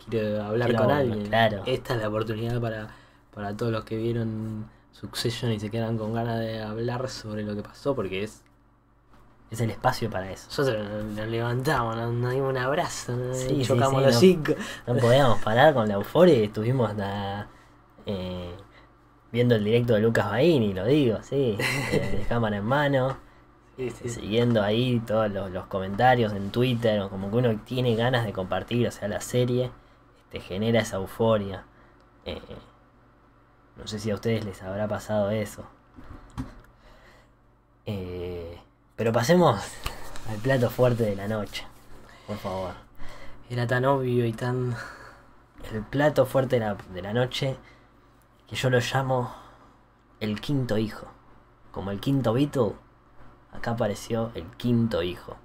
quiero hablar Quiero con alguien. claro. Esta es la oportunidad para, para todos los que vieron Succession y se quedan con ganas de hablar sobre lo que pasó, porque es Es el espacio para eso. Nosotros nos, levantamos, nos, nos dimos un abrazo, nos Sí, chocamos sí, los no. cinco. No podíamos parar con la euforia y estuvimos na- eh, viendo el directo de Lucas Baini, lo digo, sí, eh, de cámara en mano, siguiendo ahí todos los, los comentarios en Twitter, como que uno tiene ganas de compartir, o sea, la serie te genera esa euforia. Eh, no sé si a ustedes les habrá pasado eso. Eh, pero pasemos al plato fuerte de la noche, por favor. Era tan obvio y tan. El plato fuerte de la, de la noche, que yo lo llamo el quinto hijo. Como el quinto Beatle, acá apareció el quinto hijo.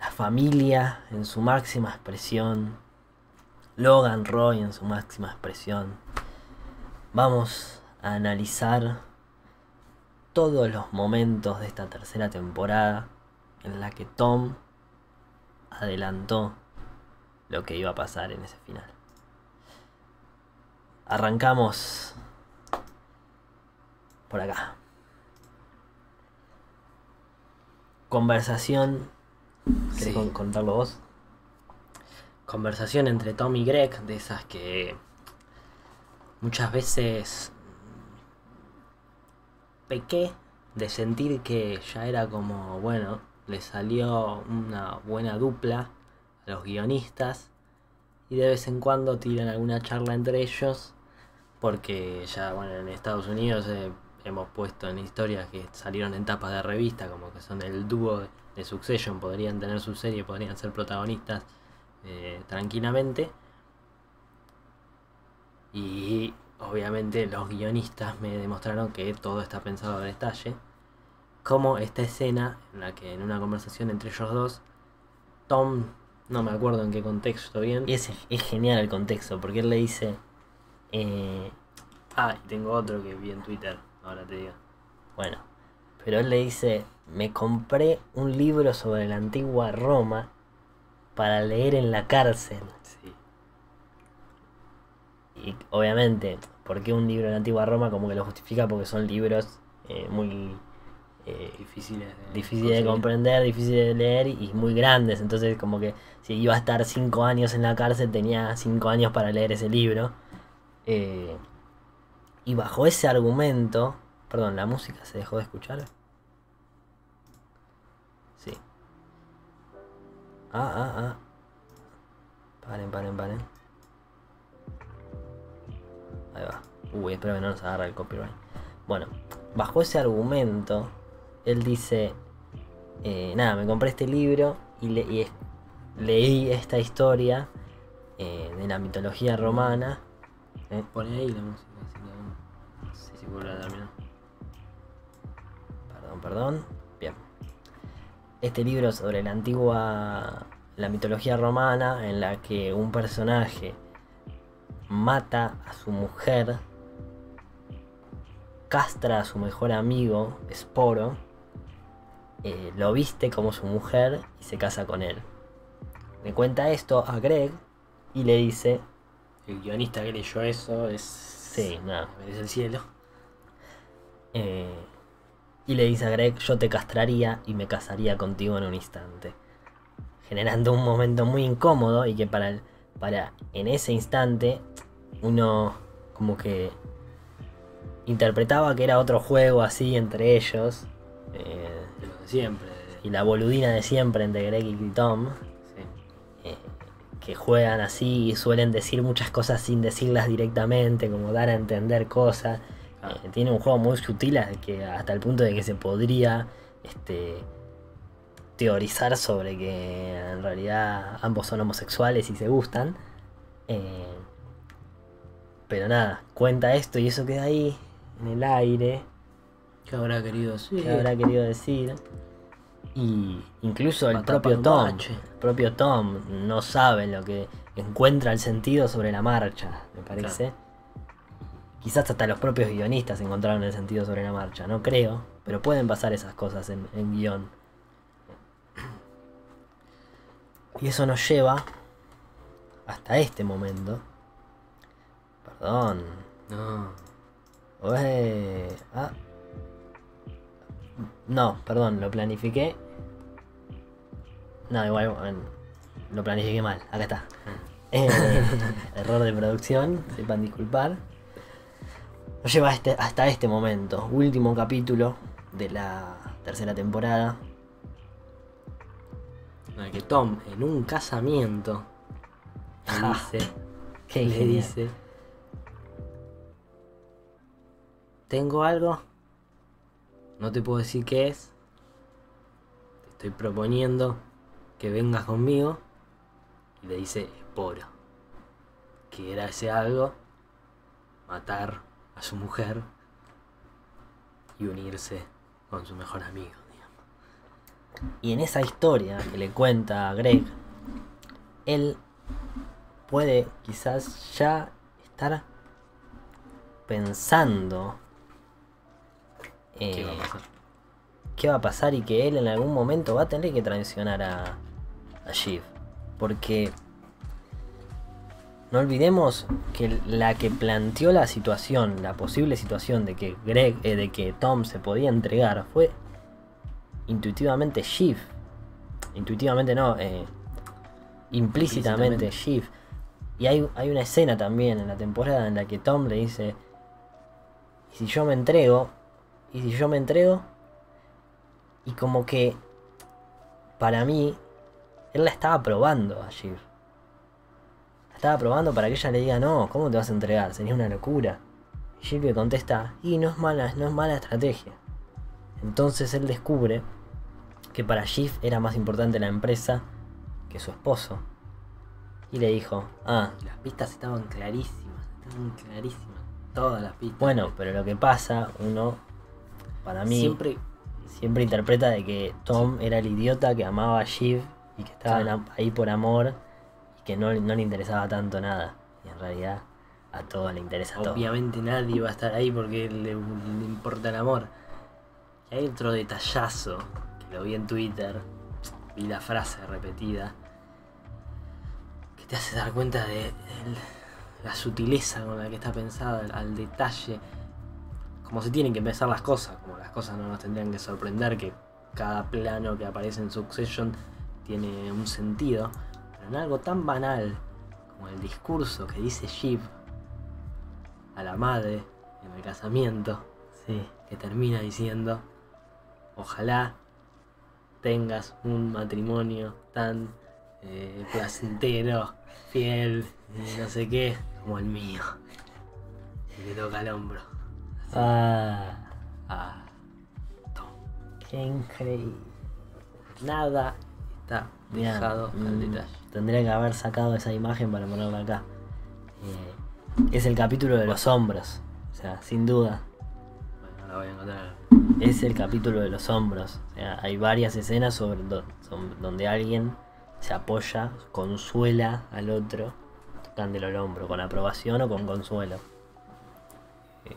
La familia en su máxima expresión. Logan Roy en su máxima expresión. Vamos a analizar todos los momentos de esta tercera temporada en la que Tom adelantó lo que iba a pasar en ese final. Arrancamos por acá. Conversación. ¿Querés Sí. con- contarlo vos? Conversación entre Tom y Greg, de esas que. muchas veces. Pequé de sentir que ya era como, bueno, le salió una buena dupla a los guionistas y de vez en cuando tiran alguna charla entre ellos porque ya, bueno, en Estados Unidos eh, hemos puesto en historias que salieron en tapas de revista como que son el dúo de, Succession, podrían tener su serie, podrían ser protagonistas eh, tranquilamente. Y obviamente los guionistas me demostraron que todo está pensado a detalle. Como esta escena en la que en una conversación entre ellos dos, Tom, no me acuerdo en qué contexto bien. Y ese es genial el contexto, porque él le dice. eh, Ah, y tengo otro que vi en Twitter, ahora te digo. Bueno, pero él le dice, me compré un libro sobre la antigua Roma para leer en la cárcel. Sí. Y obviamente, ¿por qué un libro de la antigua Roma? Como que lo justifica porque son libros eh, muy eh, Difíciles de, difíciles de comprender, difíciles de leer y muy grandes. Entonces, como que si iba a estar cinco años en la cárcel, tenía cinco años para leer ese libro. Eh, y bajo ese argumento, perdón, la música se dejó de escuchar. Sí. Ah, ah, ah. Paren, paren, paren. Ahí va. Uy, espero que no nos agarre el copyright. Bueno, bajo ese argumento, él dice, eh, nada, me compré este libro y, le- y es- leí esta historia eh, de la mitología romana. eh, Pone ahí la música. así que- No sé si vuelve a terminar. Perdón, perdón. Bien. Este libro sobre la antigua, la mitología romana, en la que un personaje mata a su mujer, castra a su mejor amigo, Sporo, eh, lo viste como su mujer y se casa con él. Le cuenta esto a Greg y le dice, El guionista que leyó eso es. sí, nada, Merece el cielo. Eh, y le dice a Greg, yo te castraría y me casaría contigo en un instante. Generando un momento muy incómodo y que para, el- para en ese instante uno como que interpretaba que era otro juego así entre ellos. eh, De lo de siempre. y la boludina de siempre entre Greg y Tom. Sí. eh, que juegan así y suelen decir muchas cosas sin decirlas directamente, como dar a entender cosas. Ah. Eh, tiene un juego muy sutil que hasta el punto de que se podría este, teorizar sobre que en realidad ambos son homosexuales y se gustan. Eh, pero nada, cuenta esto y eso queda ahí, en el aire. ¿Qué habrá querido decir? ¿Qué habrá querido decir? Y incluso el propio Tom, el propio Tom no sabe lo que encuentra el sentido sobre la marcha, me parece. Quizás hasta los propios guionistas encontraron el sentido sobre la marcha, no creo, pero pueden pasar esas cosas en, en guion. Y eso nos lleva hasta este momento. Perdón. No. Ué, ah. No, perdón, lo planifiqué. No, igual bueno, lo planifiqué mal. Acá está. Eh, error de producción, sepan disculpar. Nos lleva este- hasta este momento, último capítulo de la tercera temporada. Que Tom, en un casamiento, le dice. Qué le dice. Tengo algo. No te puedo decir qué es. Te estoy proponiendo que vengas conmigo. Y le dice Esporo. Que era ese algo. Matar a su mujer. Y unirse con su mejor amigo. Y en esa historia que le cuenta a Greg, él puede quizás ya estar pensando ¿Qué eh, va a pasar? qué va a pasar y que él en algún momento va a tener que traicionar a, a Shiv. Porque no olvidemos que la que planteó la situación, la posible situación de que Greg, eh, de que Tom se podía entregar, fue intuitivamente Shiv. Intuitivamente no, eh, implícitamente Implícitamente. Shiv. Y hay, hay una escena también en la temporada en la que Tom le dice, ¿y si yo me entrego? ¿Y si yo me entrego? Y como que, para mí, él la estaba probando a Shiv. La estaba probando para que ella le diga, no, ¿cómo te vas a entregar? Sería una locura. Y Shiv le contesta, y no es mala, no es mala estrategia. Entonces él descubre que para Shiv era más importante la empresa que su esposo. Y le dijo, ah, Las pistas estaban clarísimas. Estaban clarísimas. Todas las pistas. bueno, pero lo que pasa, uno, para mí, Siempre siempre interpreta de que Tom era el idiota que amaba a Shiv y que estaba Claro. ahí por amor y que no, no le interesaba tanto nada. Y en realidad a todo le interesa todo. Obviamente nadie va a estar ahí porque le, le importa el amor. hay otro detallazo lo vi en Twitter, vi la frase repetida, que te hace dar cuenta de la sutileza con la que está pensada, al, al detalle, como se tienen que empezar las cosas, como las cosas no nos tendrían que sorprender, que cada plano que aparece en Succession tiene un sentido, pero en algo tan banal como el discurso que dice Shiv a la madre en el casamiento, Sí. que termina diciendo, ojalá tengas un matrimonio tan eh, placentero, fiel, y no sé qué, como el mío. Y le toca el hombro. Ah, Ah, qué increíble. nada está dejado al mm, detalle. Tendría que haber sacado esa imagen para ponerla acá. Eh, es el capítulo de los hombros. O sea, sin duda. Bueno, la voy a encontrar. Es el capítulo de los hombros. O sea, hay varias escenas sobre donde alguien se apoya, consuela al otro, tocándole el hombro, con aprobación o con consuelo. Eh,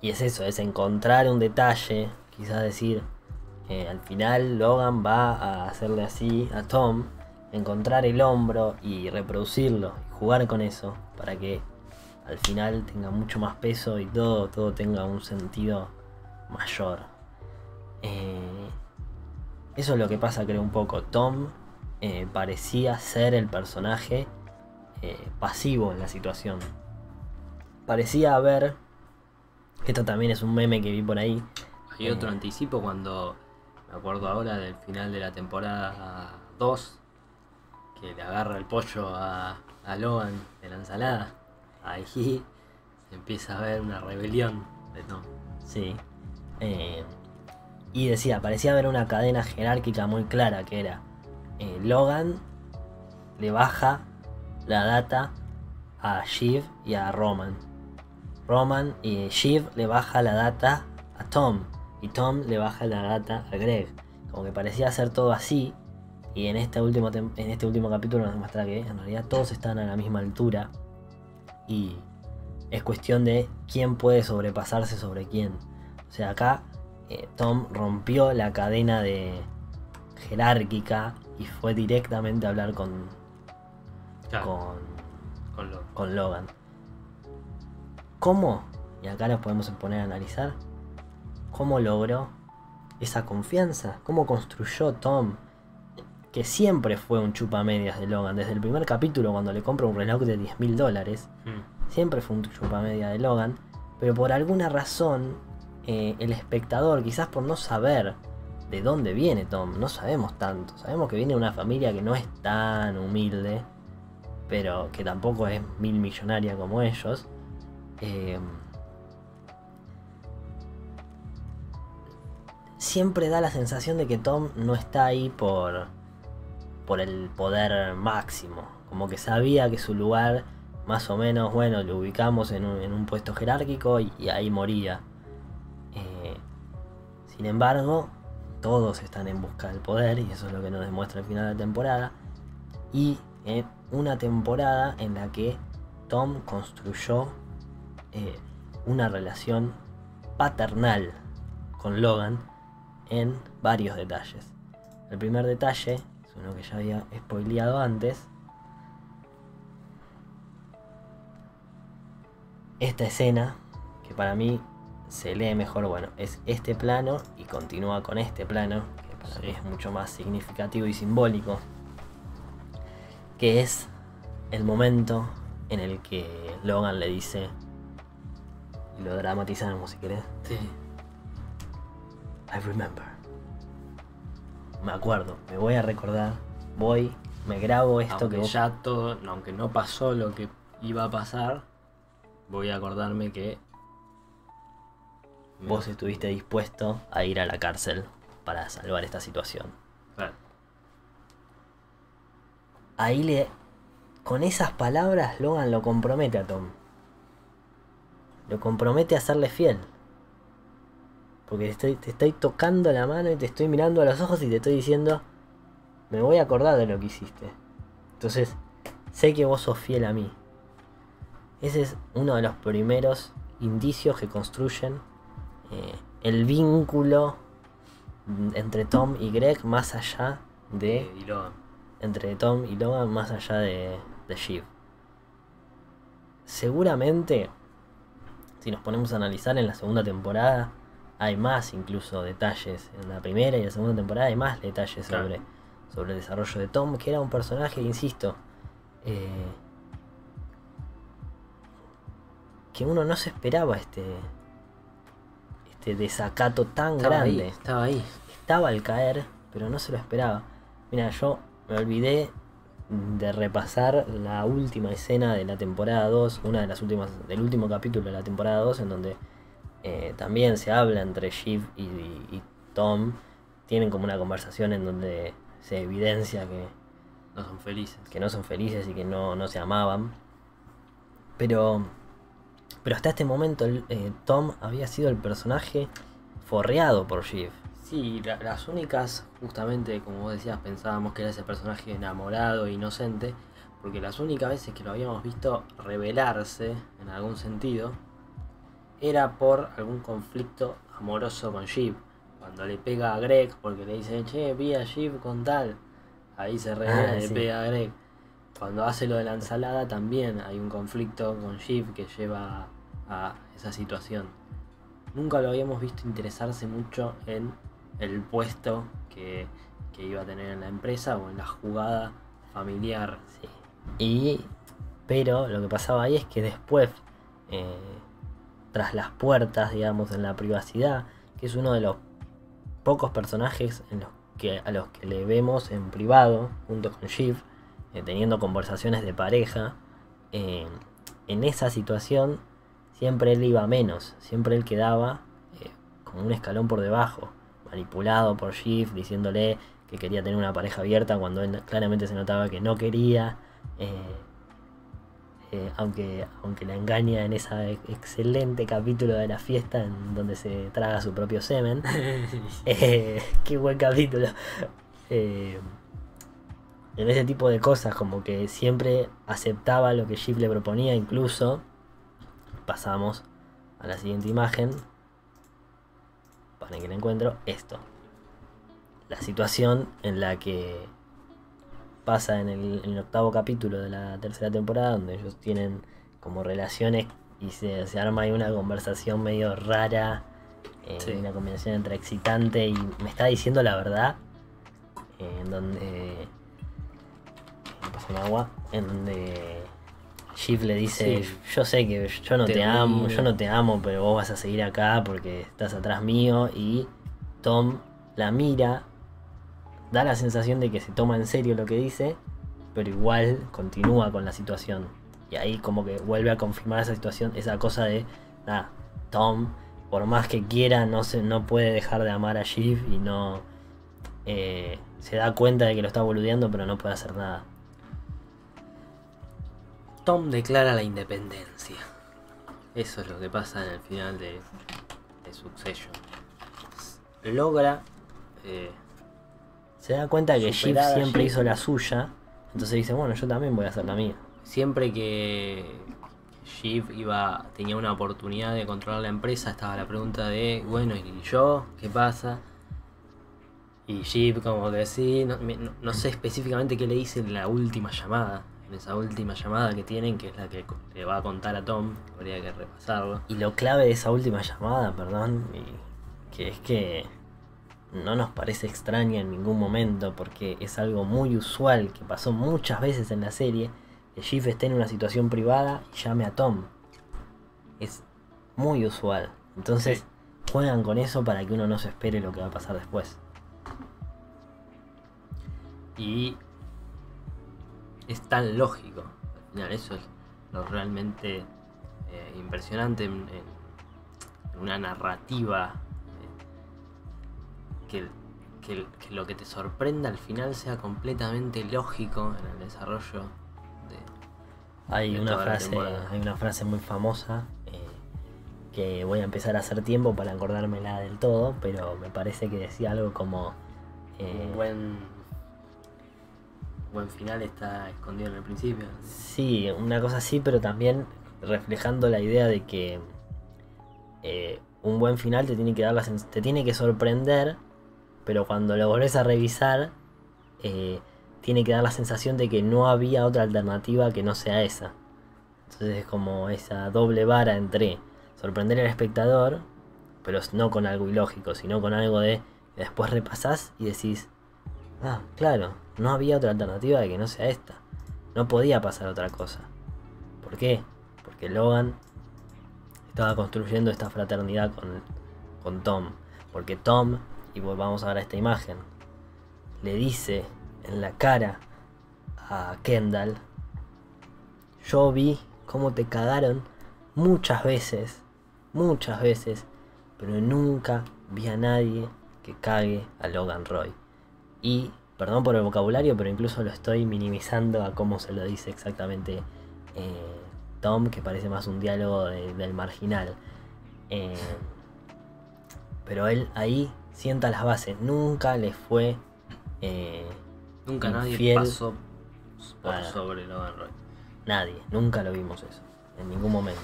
Y es eso, es encontrar un detalle, quizás decir, eh, al final Logan va a hacerle así a Tom, encontrar el hombro y reproducirlo, jugar con eso, para que al final tenga mucho más peso y todo, todo tenga un sentido mayor. Eh, eso es lo que pasa, creo, un poco. Tom eh, parecía ser el personaje eh, pasivo en la situación. Parecía haber. Esto también es un meme que vi por ahí. Hay otro anticipo cuando me acuerdo ahora del final de la temporada 2 que le agarra el pollo a, a Logan de la ensalada. Ahí se empieza a ver una rebelión de Tom. Sí. Eh, y decía, parecía haber una cadena jerárquica muy clara que era eh, Logan le baja la data a Shiv y a Roman. Roman y Shiv le baja la data a Tom. Y Tom le baja la data a Greg. Como que parecía ser todo así. Y en este último, en este último capítulo nos muestra que en realidad todos están a la misma altura. Y es cuestión de quién puede sobrepasarse sobre quién. O sea, acá eh, Tom rompió la cadena de jerárquica y fue directamente a hablar con, con, con lo- con Logan. ¿Cómo? Y acá nos podemos poner a analizar. ¿Cómo logró esa confianza? ¿Cómo construyó Tom? Que siempre fue un chupamedias de Logan. Desde el primer capítulo, cuando le compra un reloj de 10 mil dólares, Mm. siempre fue un chupamedia de Logan, pero por alguna razón eh, el espectador, quizás por no saber de dónde viene Tom, no sabemos tanto, sabemos que viene de una familia que no es tan humilde, pero que tampoco es mil millonaria como ellos. eh, siempre da la sensación de que Tom no está ahí por, por el poder máximo, como que sabía que su lugar más o menos, bueno, lo ubicamos en un, en un puesto jerárquico y, y ahí moría. Eh, sin embargo, todos están en busca del poder y eso es lo que nos demuestra el final de la temporada. Y en una temporada en la que Tom construyó eh, una relación paternal con Logan en varios detalles. El primer detalle es uno que ya había spoileado antes, esta escena, que para mí se lee mejor, bueno, es este plano y continúa con este plano, que para mí es mucho más significativo y simbólico, que es el momento en el que Logan le dice, y lo dramatizamos si querés, Sí. I remember. Me acuerdo, me voy a recordar, voy, me grabo esto aunque que vos- ya todo, aunque no pasó lo que iba a pasar, voy a acordarme que vos estuviste dispuesto a ir a la cárcel para salvar esta situación. Claro. Ahí le. Con esas palabras, Logan lo compromete a Tom. Lo compromete a serle fiel. Porque te estoy, te estoy tocando la mano y te estoy mirando a los ojos y te estoy diciendo. Me voy a acordar de lo que hiciste. Entonces, sé que vos sos fiel a mí. Ese es uno de los primeros indicios que construyen eh, el vínculo entre Tom y Greg más allá de... Eh, y Logan. Entre Tom y Logan más allá de, de Shiv. Seguramente, si nos ponemos a analizar en la segunda temporada, hay más incluso detalles. En la primera y la segunda temporada hay más detalles Claro. sobre, sobre el desarrollo de Tom, que era un personaje, insisto, eh, que uno no se esperaba este, este desacato tan Estaba ahí, grande estaba ahí. estaba al caer, pero no se lo esperaba. Mira, yo me olvidé de repasar la última escena de la temporada 2, una de las últimas, del último capítulo de la temporada 2, en donde eh, también se habla entre Shiv y, y Tom. Tienen como una conversación en donde se evidencia que, No son felices. que no son felices y que no, no se amaban. Pero, pero hasta este momento el, eh, Tom había sido el personaje forreado por Shiv. Sí, la- las únicas, justamente como vos decías, pensábamos que era ese personaje enamorado e inocente, porque las únicas veces que lo habíamos visto revelarse en algún sentido era por algún conflicto amoroso con Shiv. Cuando le pega a Greg, porque le dice, che, vi a Shiv con tal, ahí se revela Ah, y le sí. pega a Greg. Cuando hace lo de la ensalada también hay un conflicto con Shiv que lleva a esa situación. Nunca lo habíamos visto interesarse mucho en el puesto que, que iba a tener en la empresa o en la jugada familiar. Sí. Y, pero lo que pasaba ahí es que después, eh, tras las puertas, digamos, en la privacidad, que es uno de los pocos personajes en los que, a los que le vemos en privado, junto con Shiv, eh, teniendo conversaciones de pareja, eh, en esa situación siempre él iba menos, siempre él quedaba eh, como un escalón por debajo, manipulado por Shiv, diciéndole que quería tener una pareja abierta cuando él claramente se notaba que no quería. eh, aunque, aunque la engaña en ese excelente capítulo de la fiesta en donde se traga su propio semen. Qué buen capítulo. En ese tipo de cosas, como que siempre aceptaba lo que Shiv le proponía, incluso pasamos a la siguiente imagen. Para que la encuentro, esto. La situación en la que pasa en el, en el octavo capítulo de la tercera temporada, donde ellos tienen como relaciones y se, se arma ahí una conversación medio rara, eh, Sí. una combinación entre excitante y me está diciendo la verdad, eh, en donde... me pasa un agua, en donde Shiv le dice, Sí. yo sé que yo no te, Te amo, miro". yo no te amo, pero vos vas a seguir acá porque estás atrás mío y Tom la mira, da la sensación de que se toma en serio lo que dice, pero igual continúa con la situación. Y ahí como que vuelve a confirmar esa situación, esa cosa de, ah, Tom, por más que quiera, no, se, no puede dejar de amar a Shiv y no... eh, se da cuenta de que lo está boludeando, pero no puede hacer nada. Tom declara la independencia. Eso es lo que pasa en el final de, de Succession. Logra eh, Se da cuenta que Superada siempre hizo la suya, entonces dice, bueno, yo también voy a hacer la mía. siempre que Shiv iba, tenía una oportunidad de controlar la empresa, estaba la pregunta de, bueno, ¿y yo? ¿Qué pasa? Y Shiv como que sí, no- no sé específicamente qué le dice en la última llamada, en esa última llamada que tienen, que es la que le va a contar a Tom, habría que repasarlo. Y lo clave de esa última llamada, perdón, y que es que no nos parece extraña en ningún momento porque es algo muy usual que pasó muchas veces en la serie, que Shiv esté en una situación privada y llame a Tom. Es muy usual. Entonces juegan con eso para que uno no se espere lo que va a pasar después. Y es tan lógico. Al final, eso es lo realmente eh, impresionante en, una narrativa. eh, que, que- que lo que te sorprenda al final sea completamente lógico en el desarrollo de. Hay de una toda frase, hay una frase muy famosa eh, que voy a empezar a hacer tiempo para acordármela del todo, pero me parece que decía algo como eh, Un buen. Buen final está escondido en el principio. sí, una cosa así, pero también reflejando la idea de que eh, un buen final te tiene que dar la te tiene que sorprender, pero cuando lo volvés a revisar, eh, tiene que dar la sensación de que no había otra alternativa que no sea esa. Entonces es como esa doble vara entre sorprender al espectador, pero no con algo ilógico, sino con algo de después repasás y decís, ah, claro, no había otra alternativa de que no sea esta. No podía pasar otra cosa. ¿Por qué? Porque Logan estaba construyendo esta fraternidad con, con Tom. Porque Tom, y volvamos a ver esta imagen, le dice en la cara a Kendall, yo vi cómo te cagaron muchas veces, muchas veces, pero nunca vi a nadie que cague a Logan Roy. Y, perdón por el vocabulario, pero incluso lo estoy minimizando a cómo se lo dice exactamente eh, Tom, que parece más un diálogo del marginal. Eh, pero él ahí sienta las bases, nunca le fue... Eh, nunca nadie pasó por sobre Logan Roy. Nadie, nunca lo vimos eso, en ningún momento.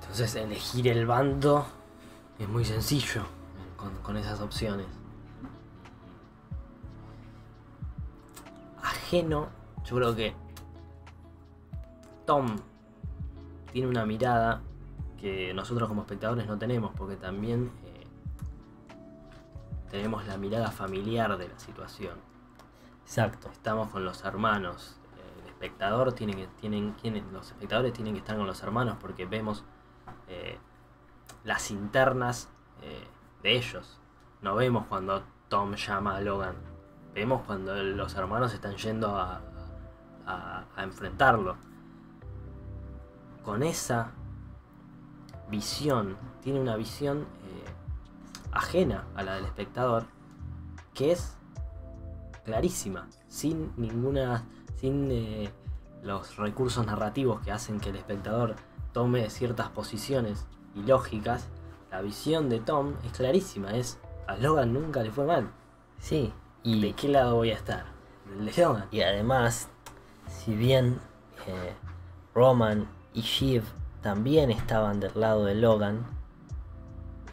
Entonces elegir el bando es muy sencillo con, esas opciones. Ajeno, yo creo que Tom tiene una mirada que nosotros como espectadores no tenemos, porque también eh, tenemos la mirada familiar de la situación. Exacto. Estamos con los hermanos, espectador tiene que, tienen, los espectadores tienen que estar con los hermanos porque vemos eh, las internas eh, de ellos. No vemos cuando Tom llama a Logan. Vemos cuando los hermanos están yendo a, enfrentarlo. Con esa visión, tiene una visión eh, ajena a la del espectador, que es clarísima, sin ninguna sin eh, los recursos narrativos que hacen que el espectador tome ciertas posiciones ilógicas, la visión de Tom es clarísima, es a Logan nunca le fue mal. Sí. Y ¿De qué lado voy a estar? Y además, si bien eh, Roman y Shiv también estaban del lado de Logan,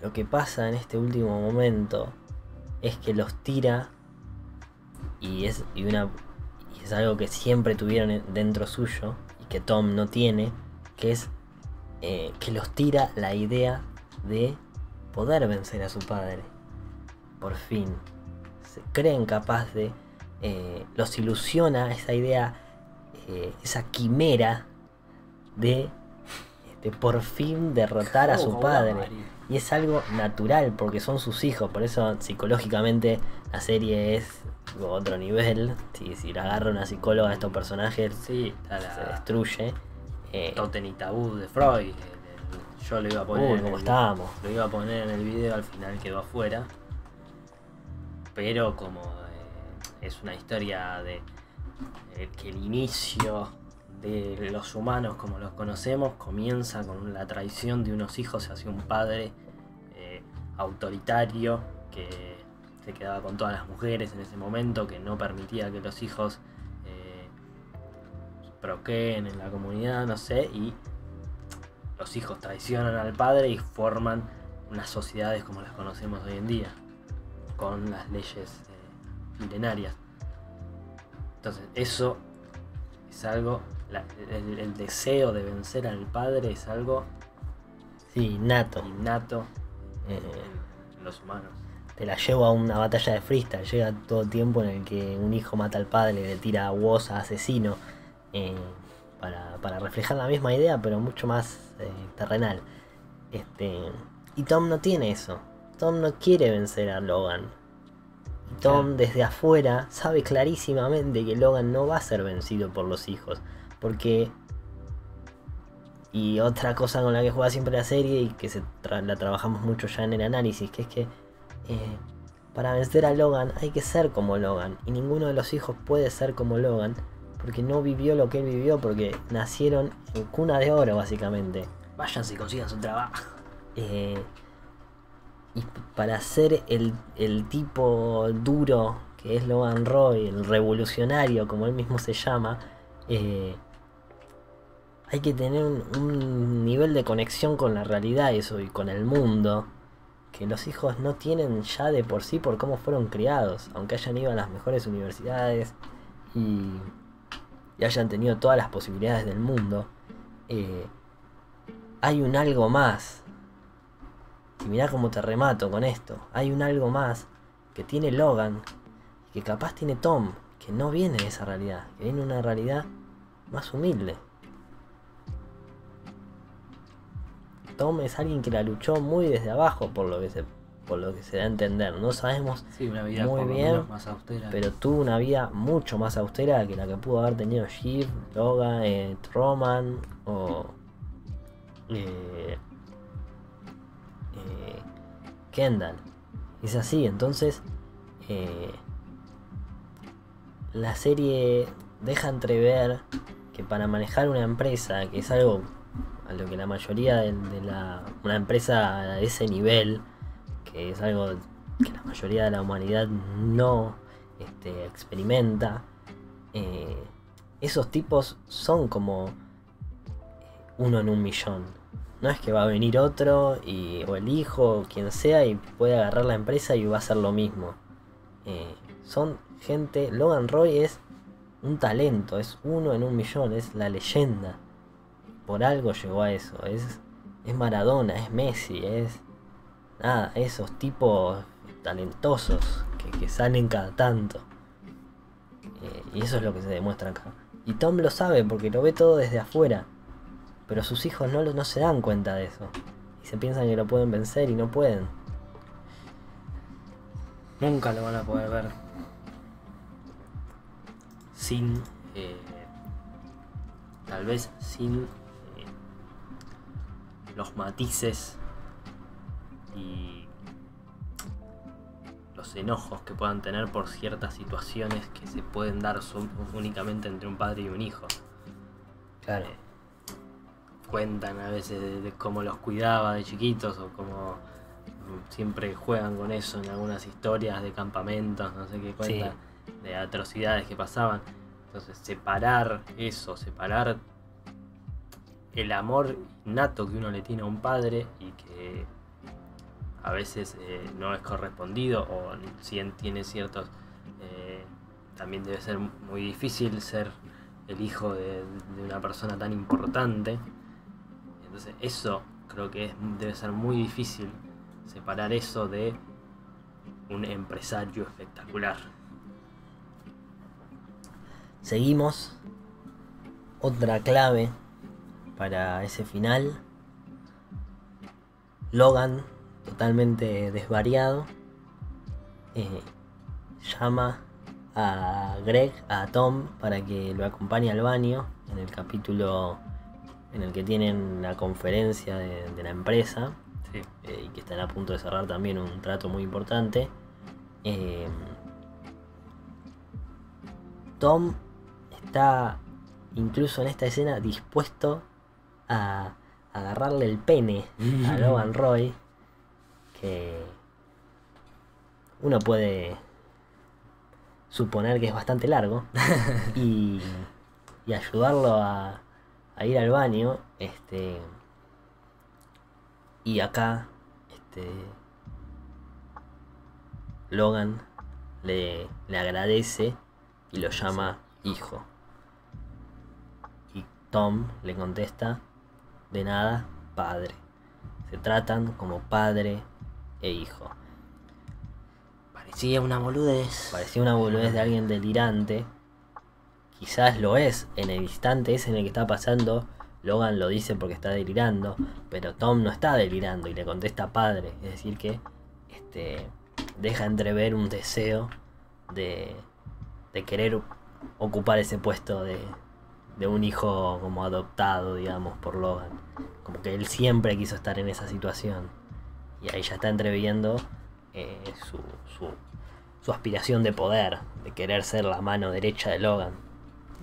lo que pasa en este último momento es que los tira y es y una es algo que siempre tuvieron dentro suyo y que Tom no tiene, que es eh, que los tira la idea de poder vencer a su padre. Por fin. Se creen capaz de... Eh, los ilusiona esa idea, eh, esa quimera de, de, por fin derrotar a su padre. Y es algo natural porque son sus hijos, por eso psicológicamente la serie es otro nivel. Si, si la agarra una psicóloga a estos personajes, sí, se destruye. Eh, Toten y tabú de Freud. yo lo iba a poner. como estábamos. Lo iba a poner en el video, al final quedó afuera. Pero como eh, es una historia de eh, que el inicio de los humanos como los conocemos comienza con la traición de unos hijos hacia un padre autoritario que se quedaba con todas las mujeres en ese momento, que no permitía que los hijos eh, proqueen en la comunidad, no sé, y los hijos traicionan al padre y forman unas sociedades como las conocemos hoy en día, con las leyes eh, milenarias. Entonces, eso es algo, el, deseo de vencer al padre es algo sí, innato, innato eh, en los humanos te la llevo a una batalla de freestyle. Llega todo el tiempo en el que un hijo mata al padre, le tira a voz a asesino. Eh, para, reflejar la misma idea, pero mucho más eh, terrenal. Este, y Tom no tiene eso. Tom no quiere vencer a Logan. Tom desde afuera sabe clarísimamente que Logan no va a ser vencido por los hijos. Porque... Y otra cosa con la que juega siempre la serie y que se la trabajamos mucho ya en el análisis, que es que eh, para vencer a Logan hay que ser como Logan. Y ninguno de los hijos puede ser como Logan. Porque no vivió lo que él vivió. Porque nacieron en cuna de oro, básicamente. Váyanse y consigan su trabajo. Eh, y para ser el, tipo duro que es Logan Roy, el revolucionario, como él mismo se llama, eh, hay que tener un, nivel de conexión con la realidad eso y con el mundo que los hijos no tienen ya de por sí por cómo fueron criados, aunque hayan ido a las mejores universidades y, hayan tenido todas las posibilidades del mundo, eh, hay un algo más. Y mirá cómo te remato con esto. Hay un algo más que tiene Logan y que capaz tiene Tom, que no viene de esa realidad, que viene de una realidad más humilde. Tom es alguien que la luchó muy desde abajo por lo que se por lo que se da a entender. No sabemos muy bien, pero tuvo una vida mucho más austera que la que pudo haber tenido Shiv, Logan, eh, Roman o eh, eh, Es así, entonces eh, la serie deja entrever que para manejar una empresa, que es algo a lo que la mayoría de, la, una empresa a ese nivel, que es algo que la mayoría de la humanidad no este, experimenta, eh, esos tipos son como uno en un millón. No es que va a venir otro y, o el hijo o quien sea y puede agarrar la empresa y va a hacer lo mismo. Eh, son gente, Logan Roy es un talento, es uno en un millón, es la leyenda. Por algo llegó a eso, es, es Maradona, es Messi, es nada, esos tipos talentosos que, salen cada tanto. Eh, y eso es lo que se demuestra acá. Y Tom lo sabe porque lo ve todo desde afuera. Pero sus hijos no, no se dan cuenta de eso. Y se piensan que lo pueden vencer y no pueden. Nunca lo van a poder ver sin, eh, tal vez sin eh, los matices y los enojos que puedan tener por ciertas situaciones que se pueden dar únicamente entre un padre y un hijo. Claro. Eh, cuentan a veces de, cómo los cuidaba de chiquitos o cómo siempre juegan con eso en algunas historias de campamentos, no sé qué cuentan, de atrocidades que pasaban. Entonces, separar eso, separar el amor innato que uno le tiene a un padre y que a veces eh, no es correspondido o si tiene ciertos... Eh, también debe ser muy difícil ser el hijo de una persona tan importante entonces eso creo que debe ser muy difícil separar eso de un empresario espectacular. Seguimos. Otra clave para ese final. Logan, totalmente desvariado, eh, llama a Greg, a Tom, para que lo acompañe al baño en el capítulo en el que tienen la conferencia de, la empresa eh, y que están a punto de cerrar también un trato muy importante. Eh, Tom está incluso en esta escena dispuesto a agarrarle el pene a Logan Roy, que uno puede suponer que es bastante largo, y ayudarlo a, a ir al baño, este, y acá, este, Logan le, le agradece y lo llama hijo. Y Tom le contesta, de nada, padre. Se tratan como padre e hijo. Parecía una boludez. Parecía una boludez de alguien delirante quizás lo es en el instante ese en el que está pasando. Logan lo dice porque está delirando, pero Tom no está delirando y le contesta padre. Es decir, que este, deja entrever un deseo de, de querer ocupar ese puesto de, de un hijo como adoptado, digamos, por Logan. Como que él siempre quiso estar en esa situación. Y ahí ya está entreviendo eh, su, su, su aspiración de poder, de querer ser la mano derecha de Logan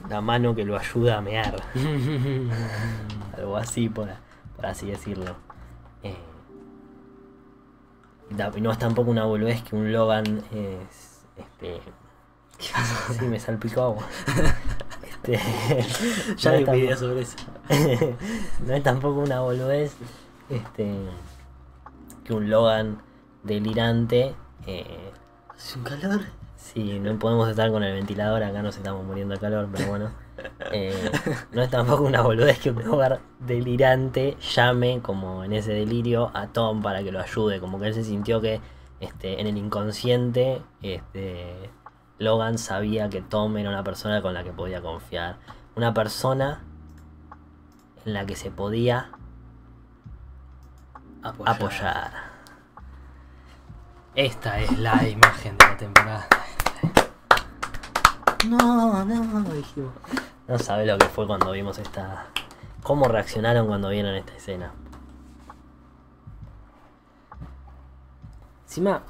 la mano que lo ayuda a mear. Algo así, por, así decirlo. Eh, no es tampoco una boludez que un Logan es. Este. Sí, me salpicó agua. Este, ya no hay un video sobre eso. no es tampoco una boludez este, que un Logan delirante. Eh, Hace un calor. Sí, no podemos estar con el ventilador, acá nos estamos muriendo de calor, pero bueno. Eh, no es tampoco una boludez que un Logan delirante llame, como en ese delirio, a Tom para que lo ayude. Como que él se sintió que este, en el inconsciente este, Logan sabía que Tom era una persona con la que podía confiar. Una persona en la que se podía apoyar. Esta es la imagen de la temporada. No, no, dijimos. No sabes lo que fue cuando vimos esta. ¿Cómo reaccionaron cuando vieron esta escena? Encima.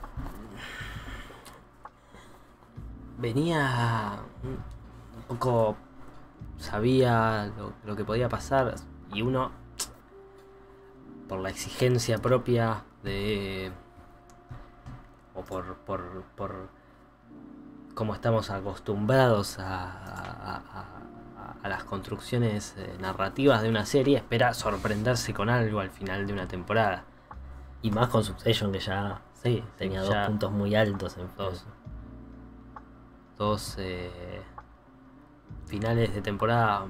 Venía. Un poco. Sabía lo, lo que podía pasar. Y uno. Por la exigencia propia de. O por. por. por como estamos acostumbrados a, a- a- a- a las construcciones eh, narrativas de una serie, espera sorprenderse con algo al final de una temporada. Y más con Succession, que ya Sí, tenía ya dos puntos muy altos en dos, dos eh, finales de temporada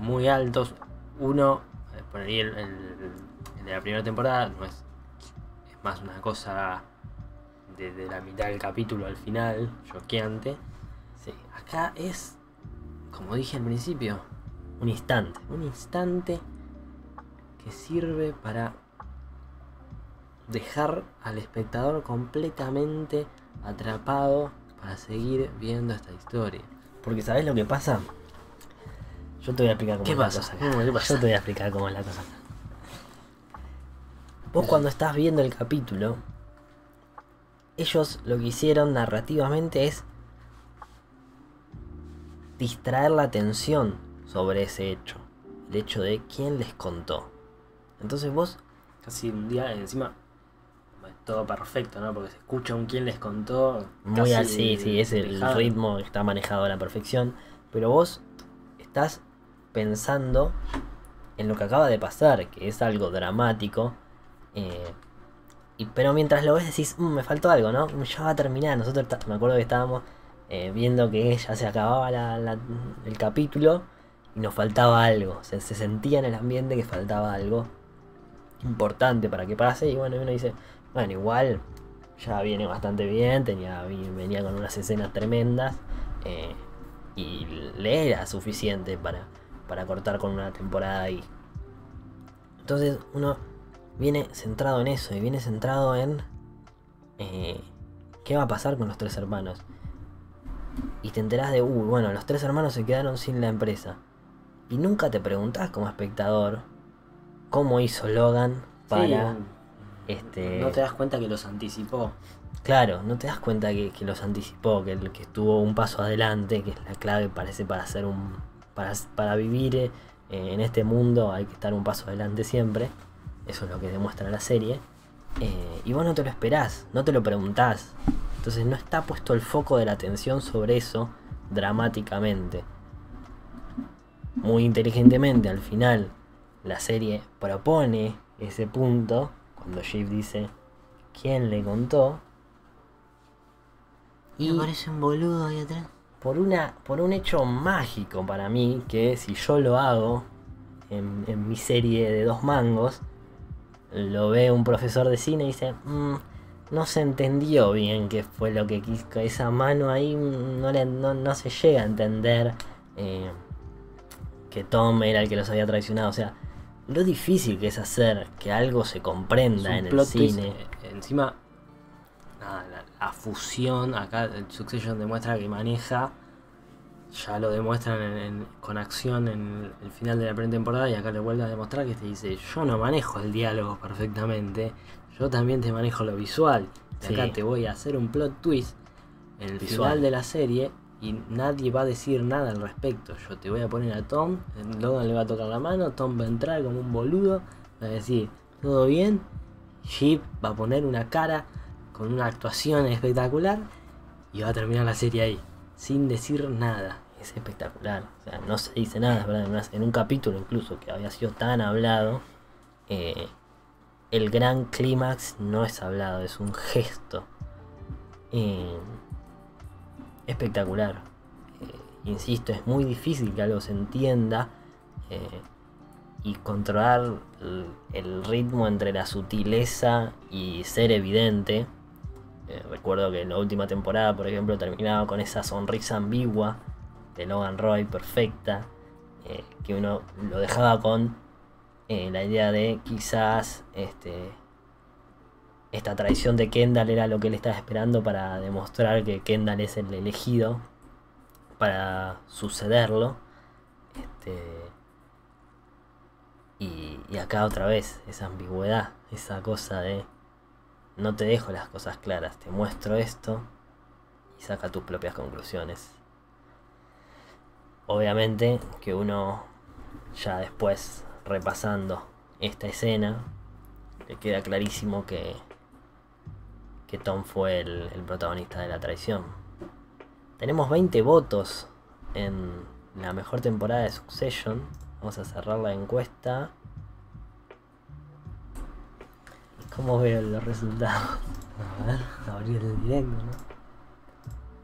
muy altos. Uno, eh, por ahí el, el- el de la primera temporada, no es, es más una cosa de, de la mitad del capítulo al final, choqueante. Sí, Acá es, como dije al principio, un instante. un instante que sirve para dejar al espectador completamente atrapado para seguir viendo esta historia. Porque ¿sabes lo que pasa? Yo te voy a explicar cómo ¿Qué es la cosa. ¿Qué pasa? Yo te voy a explicar cómo es la cosa acá. Vos cuando estás viendo el capítulo, ellos lo que hicieron narrativamente es distraer la atención sobre ese hecho. El hecho de quién les contó. Entonces vos, Casi un día encima es todo perfecto, ¿no? Porque se escucha un quién les contó. muy así, sí, es el despejado. ritmo que está manejado a la perfección. Pero vos estás pensando en lo que acaba de pasar, que es algo dramático. eh, y, pero mientras lo ves decís, "Mm, me faltó algo, ¿no? Ya va a terminar. Nosotros me acuerdo que estábamos eh, viendo que ya se acababa el capítulo y nos faltaba algo. Se, se sentía en el ambiente que faltaba algo importante para que pase. Y bueno, uno dice, bueno, igual ya viene bastante bien, venía con unas escenas tremendas. eh, y le era suficiente para, para cortar con una temporada ahí. Entonces uno viene centrado en eso y viene centrado en eh, qué va a pasar con los tres hermanos. Y te enterás de, uy, bueno, los tres hermanos se quedaron sin la empresa. Y nunca te preguntás como espectador cómo hizo Logan para... Sí, este, No te das cuenta que los anticipó. Claro, no te das cuenta que, que los anticipó, que, el- que estuvo un paso adelante, que es la clave parece para hacer un. para, para vivir eh, en este mundo hay que estar un paso adelante siempre. Eso es lo que demuestra la serie. Eh, y vos no te lo esperás, no te lo preguntás. Entonces no está puesto el foco de la atención sobre eso dramáticamente. Muy inteligentemente al final la serie propone ese punto cuando Shiv dice quién le contó y un boludo ahí atrás. por una por un hecho mágico para mí que si yo lo hago en, en mi serie de dos mangos lo ve un profesor de cine y dice "Mm, no se entendió bien qué fue lo que quiso esa mano ahí mm, no, le- no, no se llega a entender eh, que Tom era el que los había traicionado. O sea lo difícil que es hacer que algo se comprenda en el cine. Encima, nada, la, la fusión, acá el Succession demuestra que maneja, ya lo demuestran en- en- con acción en el final de la primera temporada y acá le vuelve a demostrar que te dice, yo no manejo el diálogo perfectamente, yo también te manejo lo visual. Y Sí. acá te voy a hacer un plot twist en el Visual. final de la serie y nadie va a decir nada al respecto. Yo te voy a poner a Tom, Logan le va a tocar la mano, Tom va a entrar como un boludo, va a decir, ¿todo bien? Jeep va a poner una cara con una actuación espectacular y va a terminar la serie ahí, sin decir nada. Es espectacular. No se dice nada. En un capítulo incluso que había sido tan hablado, eh, el gran clímax no es hablado, es un gesto. Eh, espectacular. Eh, insisto, es muy difícil que algo se entienda y controlar el, ritmo entre la sutileza y ser evidente. recuerdo que en la última temporada, por ejemplo, terminaba con esa sonrisa ambigua de Logan Roy perfecta, eh, que uno lo dejaba con eh, la idea de quizás este, esta traición de Kendall era lo que él estaba esperando para demostrar que Kendall es el elegido para sucederlo. Este, y, y acá otra vez, esa ambigüedad, esa cosa de no te dejo las cosas claras, te muestro esto y saca tus propias conclusiones. Obviamente que uno ya después repasando esta escena le queda clarísimo que, que Tom fue el, protagonista de la traición. Tenemos 20 votos en la mejor temporada de Succession. Vamos a cerrar la encuesta. ¿Cómo veo los resultados? A ver, abrir el directo, ¿no?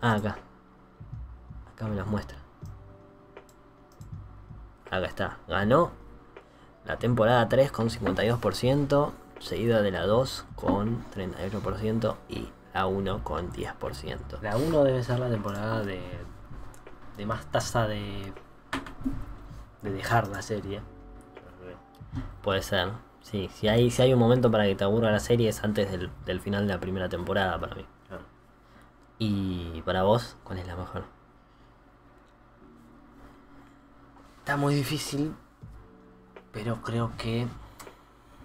Ah, acá. Acá me los muestra. Acá está. Ganó la temporada 3 con 52%, seguida de la 2 con 38% y la 1 con 10%. La 1 debe ser la temporada de, de más tasa de, de dejar la serie. Puede ser. Sí, si hay, si hay un momento para que te aburra la serie es antes del, del final de la primera temporada para mí. ¿Y para vos cuál es la mejor? Está muy difícil, pero creo que,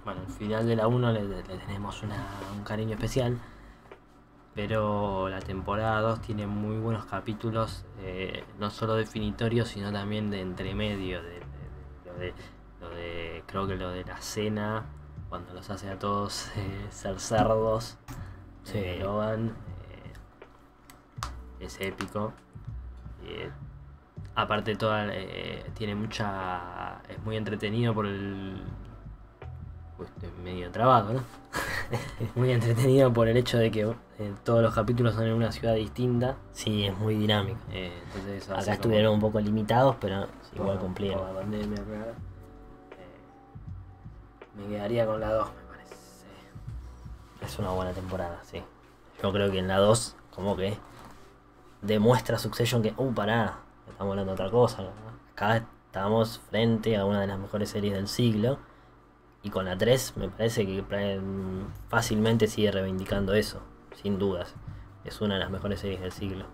bueno, al final de la 1 le, tenemos un cariño especial, pero la temporada 2 tiene muy buenos capítulos, eh, no solo definitorios, sino también de entremedio, de, lo, de, creo que lo de la cena, cuando los hace a todos eh, ser cerdos, sí. Eh, Logan, es épico aparte toda eh, tiene mucha es muy entretenido por el pues, medio trabado no muy entretenido por el hecho de que eh, todos los capítulos son en una ciudad distinta. Sí es muy dinámico. Eh, entonces acá estuvieron un poco limitados pero igual cumplieron. me quedaría con la 2 me parece. Es una buena temporada sí. Yo creo que en la 2 como que demuestra Succession que uh pará estamos hablando de otra cosa. Acá estamos frente a una de las mejores series del siglo. Y con la 3 me parece que fácilmente sigue reivindicando eso, sin dudas. Es una de las mejores series del siglo.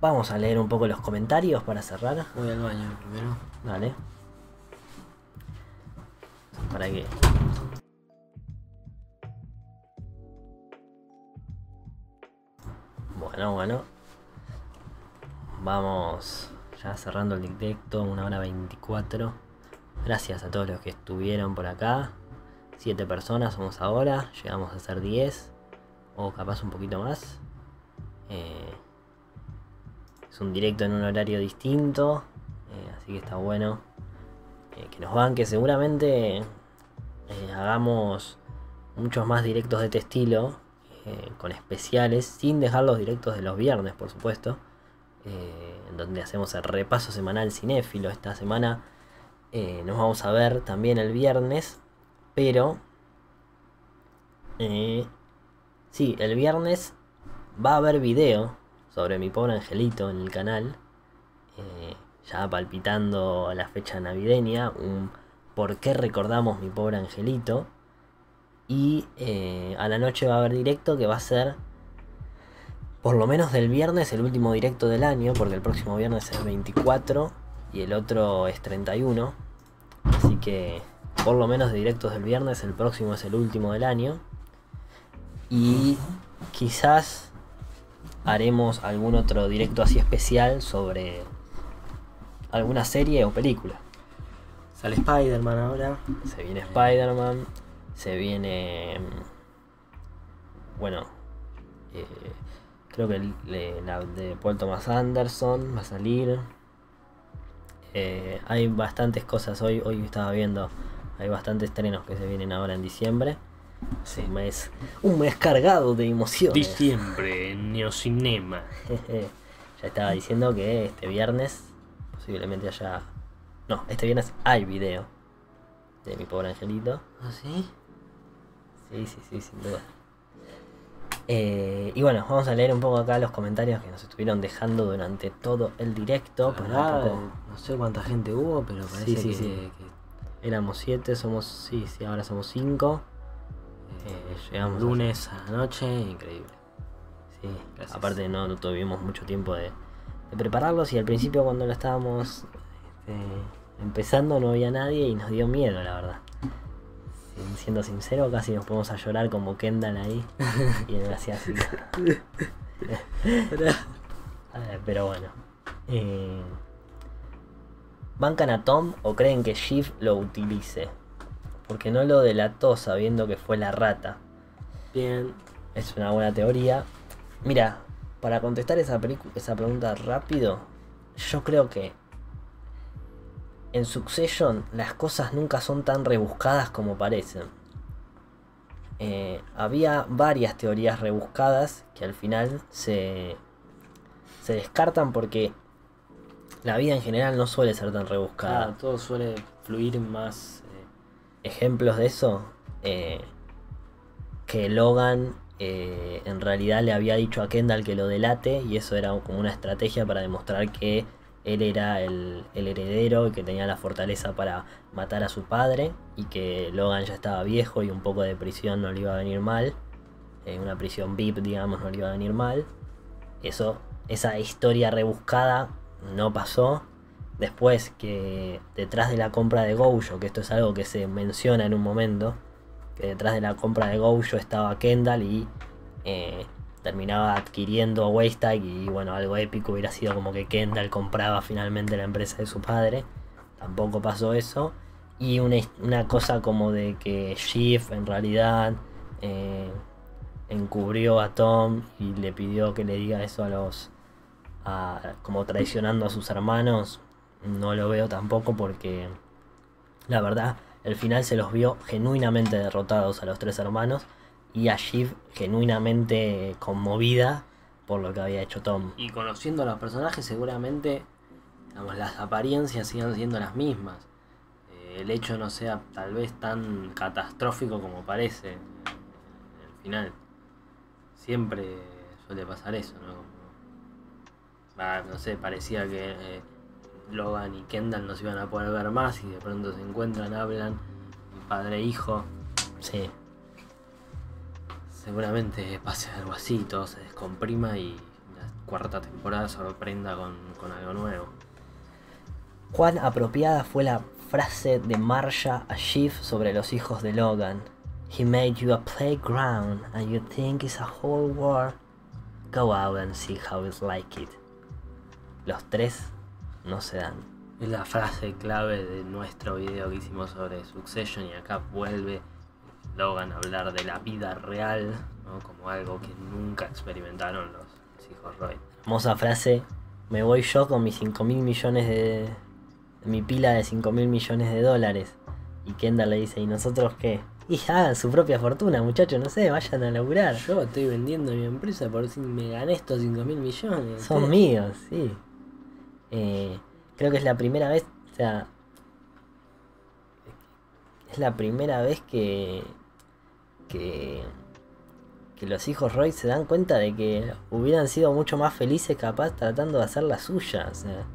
Vamos a leer un poco los comentarios para cerrar. Voy al baño primero. Dale. Para que. Bueno, bueno. Vamos ya cerrando el directo, una hora 24. Gracias a todos los que estuvieron por acá. Siete personas somos ahora, llegamos a ser 10 o capaz un poquito más. Eh, es un directo en un horario distinto, eh, así que está bueno eh, que nos van, que seguramente hagamos muchos más directos de este estilo, con especiales, sin dejar los directos de los viernes, por supuesto. Eh, donde hacemos el repaso semanal cinéfilo. Esta semana eh, nos vamos a ver también el viernes, pero... Eh, sí, el viernes va a haber video sobre mi pobre angelito en el canal. ya palpitando la fecha navideña, un por qué recordamos mi pobre angelito. Y a la noche va a haber directo que va a ser por lo menos del viernes, el último directo del año, porque el próximo viernes es 24 y el otro es 31. Así que por lo menos de directos del viernes, el próximo es el último del año. Y quizás haremos algún otro directo así especial sobre alguna serie o película. Sale Spider-Man ahora. Se viene Spider-Man. Se viene... Mm, bueno. Eh, Creo que la de Paul Thomas Anderson va a salir. Eh, hay bastantes cosas. Hoy, hoy estaba viendo. Hay bastantes estrenos que se vienen ahora en diciembre. Sí. Un mes, un mes cargado de emociones. Diciembre, Neocinema. ya estaba diciendo que este viernes posiblemente haya. No, este viernes hay video de mi pobre angelito. ¿Ah, sí? Sí, sí, sí, sin duda. Eh, y bueno, vamos a leer un poco acá los comentarios que nos estuvieron dejando durante todo el directo. no sé cuánta gente hubo, pero parece que, éramos siete, somos, sí, sí, ahora somos cinco. Eh, llegamos lunes a la noche, increíble. Sí, aparte no, tuvimos mucho tiempo de, prepararlos y al principio cuando lo estábamos este, empezando no había nadie y nos dio miedo, la verdad siendo sincero, casi nos ponemos a llorar como Kendall ahí. y él hacía así. Pero bueno. Eh, ¿Bancan a Tom o creen que Shiv lo utilice? Porque no lo delató sabiendo que fue la rata. Bien. Es una buena teoría. Mira, para contestar esa, esa pregunta rápido, yo creo que en Succession las cosas nunca son tan rebuscadas como parecen. Eh, había varias teorías rebuscadas que al final se, se descartan porque la vida en general no suele ser tan rebuscada. todo suele fluir más. Eh, Ejemplos de eso, eh, que Logan en realidad le había dicho a Kendall que lo delate y eso era como una estrategia para demostrar que él era el, heredero y que tenía la fortaleza para matar a su padre y que Logan ya estaba viejo y un poco de prisión no le iba a venir mal. Eh, una prisión VIP, digamos, no le iba a venir mal. Eso, esa historia rebuscada no pasó. Después que detrás de la compra de Gojo, que esto es algo que se menciona en un momento, que detrás de la compra de Gojo estaba Kendall y eh, terminaba adquiriendo Waystag y bueno, algo épico hubiera sido como que Kendall compraba finalmente la empresa de su padre. Tampoco pasó eso. Y una, cosa como de que Shift en realidad eh, encubrió a Tom y le pidió que le diga eso a los... como traicionando a sus hermanos. No lo veo tampoco porque la verdad el final se los vio genuinamente derrotados a los tres hermanos y a Shiv genuinamente conmovida por lo que había hecho Tom. Y conociendo a los personajes seguramente las apariencias sigan siendo las mismas. Eh, el hecho no sea tal vez tan catastrófico como parece en el final. Siempre suele pasar eso, ¿no? no sé, parecía que eh, Logan y Kendall no se iban a poder ver más y de pronto se encuentran, hablan, padre e hijo. Sí seguramente pase algo así, todo se descomprima y la cuarta temporada sorprenda con, con algo nuevo. ¿Cuán apropiada fue la frase de Marsha a Shiv sobre los hijos de Logan? He made you a playground and you think it's a whole world. Go out and see how it's like it. Los tres no se dan. Es la frase clave de nuestro video que hicimos sobre Succession y acá vuelve Logan hablar de la vida real, como algo que nunca experimentaron los, hijos Roy. Hermosa frase, me voy yo con mis 5 mil millones de... mi pila de 5 mil millones de dólares. Y Kendall le dice, ¿y nosotros qué? Y hagan su propia fortuna, muchachos, no sé, vayan a laburar. Yo estoy vendiendo mi empresa por si me gané estos 5 mil millones. Son míos, sí. Eh, creo que es la primera vez, o sea, es la primera vez que que, que los hijos Roy se dan cuenta de que hubieran sido mucho más felices capaz tratando de hacer la suya. O sea,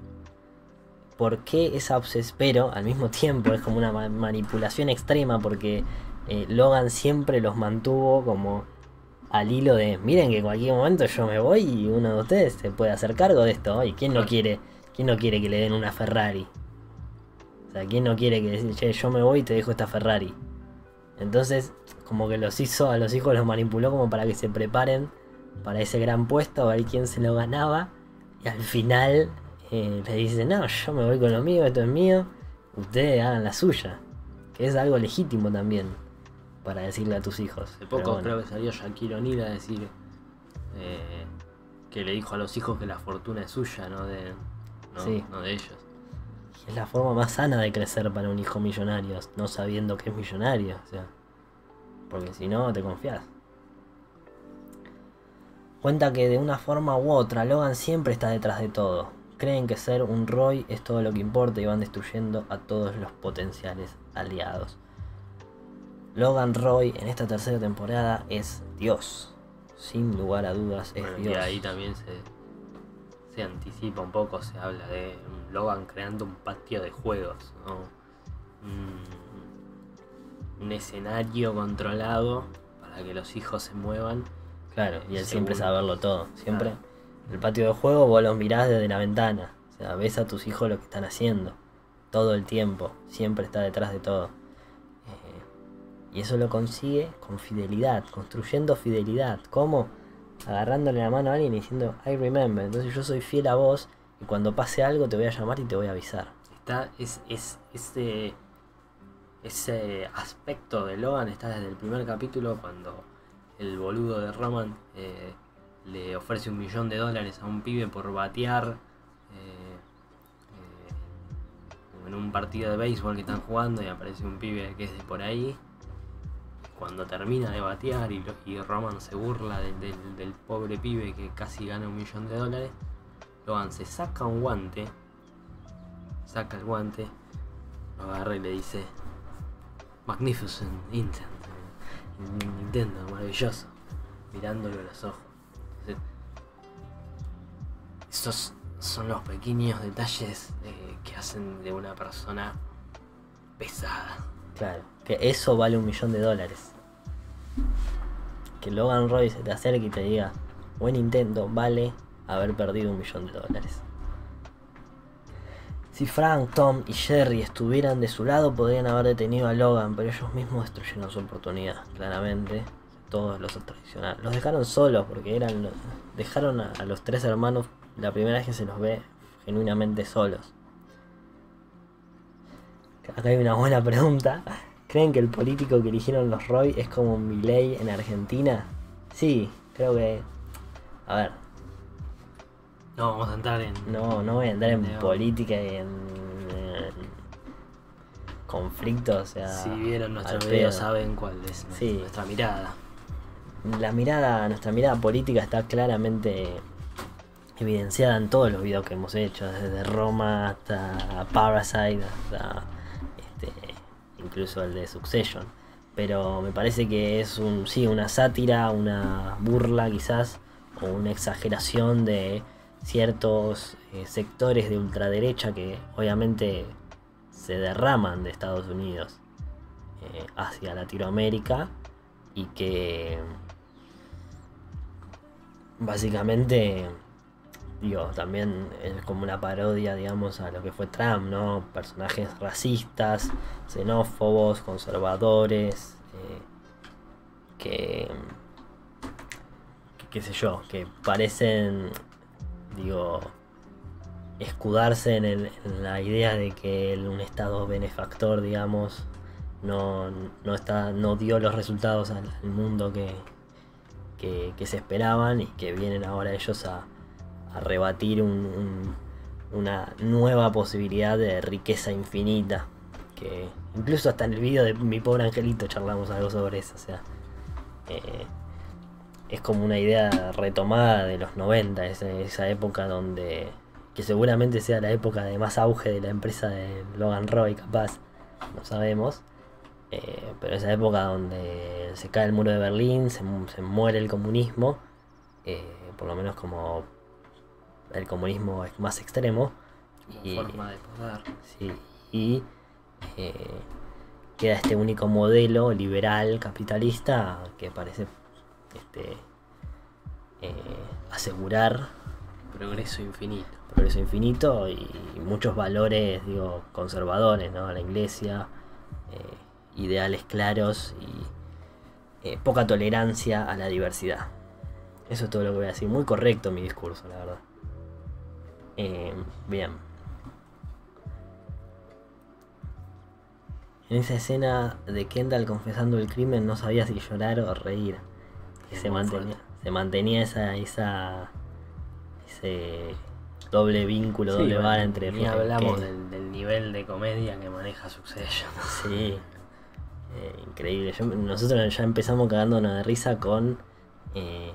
¿por qué esa obsesión? Pero al mismo tiempo es como una manipulación extrema porque eh, Logan siempre los mantuvo como al hilo de, miren que en cualquier momento yo me voy y uno de ustedes se puede hacer cargo de esto. ¿Y quién no quiere, quién no quiere que le den una Ferrari? O sea, ¿quién no quiere que decir, che, yo me voy y te dejo esta Ferrari? Entonces, como que los hizo, a los hijos los manipuló como para que se preparen para ese gran puesto, a ver quién se lo ganaba. Y al final eh, le dice, no, yo me voy con lo mío, esto es mío, ustedes hagan la suya. Que es algo legítimo también para decirle a tus hijos. Hace poco creo que salió Shaquille O'Neal a decir, eh, que le dijo a los hijos que la fortuna es suya, no de, no, Sí. no de ellos. Es la forma más sana de crecer para un hijo millonario, no sabiendo que es millonario, o sea. Porque si no, te confías. Cuenta que de una forma u otra, Logan siempre está detrás de todo. Creen que ser un Roy es todo lo que importa y van destruyendo a todos los potenciales aliados. Logan Roy en esta tercera temporada es Dios. Sin lugar a dudas es Bueno, y Dios. ahí también se, se anticipa un poco, se habla de Logan creando un patio de juegos, ¿no? un, un escenario controlado para que los hijos se muevan. Claro, y él siempre Seguro. saberlo todo. Siempre. Claro. El patio de juego vos los mirás desde la ventana. O sea, ves a tus hijos lo que están haciendo. Todo el tiempo. Siempre está detrás de todo. Eh, y eso lo consigue con fidelidad, construyendo fidelidad. ¿Cómo? Agarrándole la mano a alguien y diciendo, I remember. Entonces yo soy fiel a vos y cuando pase algo te voy a llamar y te voy a avisar. Está, es, es, ese, ese aspecto de Logan está desde el primer capítulo cuando el boludo de Roman eh, le ofrece un millón de dólares a un pibe por batear eh, eh, en un partido de béisbol que están jugando y aparece un pibe que es de por ahí. Cuando termina de batear y, Roman se burla del- del pobre pibe que casi gana un millón de dólares, Logan se saca un guante saca el guante, lo agarra y le dice Magnificent Intent, eh, Nintendo, maravilloso, mirándolo a los ojos. Estos son los pequeños detalles eh, que hacen de una persona pesada. Claro, que eso vale un millón de dólares. Que Logan Roy se te acerque y te diga, buen intento, vale haber perdido un millón de dólares. Si Frank, Tom y Jerry estuvieran de su lado, podrían haber detenido a Logan, pero ellos mismos destruyeron su oportunidad, claramente. Todos los tradicionales. Los dejaron solos porque eran. Dejaron a, los tres hermanos la primera vez que se los ve genuinamente solos. Acá hay una buena pregunta. ¿Creen que el político que eligieron los Roy es como Milei en Argentina? Sí, creo que. A ver, No vamos a entrar en. no, no voy a entrar en política y en, en conflictos, o sea. Si vieron nuestro video saben cuál es Sí. nuestra mirada. La mirada, nuestra mirada política está claramente evidenciada en todos los videos que hemos hecho, desde Roma hasta Parasite, hasta este, incluso el de Succession. Pero me parece que es un, sí, una sátira, una burla quizás, o una exageración de ciertos eh, sectores de ultraderecha que obviamente se derraman de Estados Unidos eh, hacia Latinoamérica y que básicamente digo también es como una parodia digamos a lo que fue Trump no personajes racistas xenófobos conservadores eh, que, qué sé yo que parecen digo escudarse en, el- la idea de que un estado benefactor digamos no, no está no dio los resultados al, mundo que, que, se esperaban y que vienen ahora ellos a, a rebatir un- una nueva posibilidad de riqueza infinita que incluso hasta en el video de mi pobre angelito charlamos algo sobre eso o sea eh, es como una idea retomada de los 90 esa, esa época donde que seguramente sea la época de más auge de la empresa de Logan Roy capaz no sabemos eh, pero esa época donde se cae el muro de Berlín, se, se muere el comunismo, eh, por lo menos como el comunismo es más extremo, Como y, forma de poder. sí, y eh, queda este único modelo liberal capitalista que parece este, eh, asegurar Progreso infinito. progreso infinito y muchos valores, digo, conservadores, ¿no? La iglesia, eh, ideales claros y eh, poca tolerancia a la diversidad. Eso es todo lo que voy a decir. Muy correcto mi discurso, la verdad. Bien. En esa escena de Kendall confesando el crimen no sabía si llorar o reír. Se mantenía, se mantenía esa, esa ese doble vínculo, Sí, doble bueno, vara entre Ni hablamos que- del, del nivel de comedia que maneja Succession. Sí, eh, increíble. Yo- nosotros ya empezamos cagándonos de risa con eh,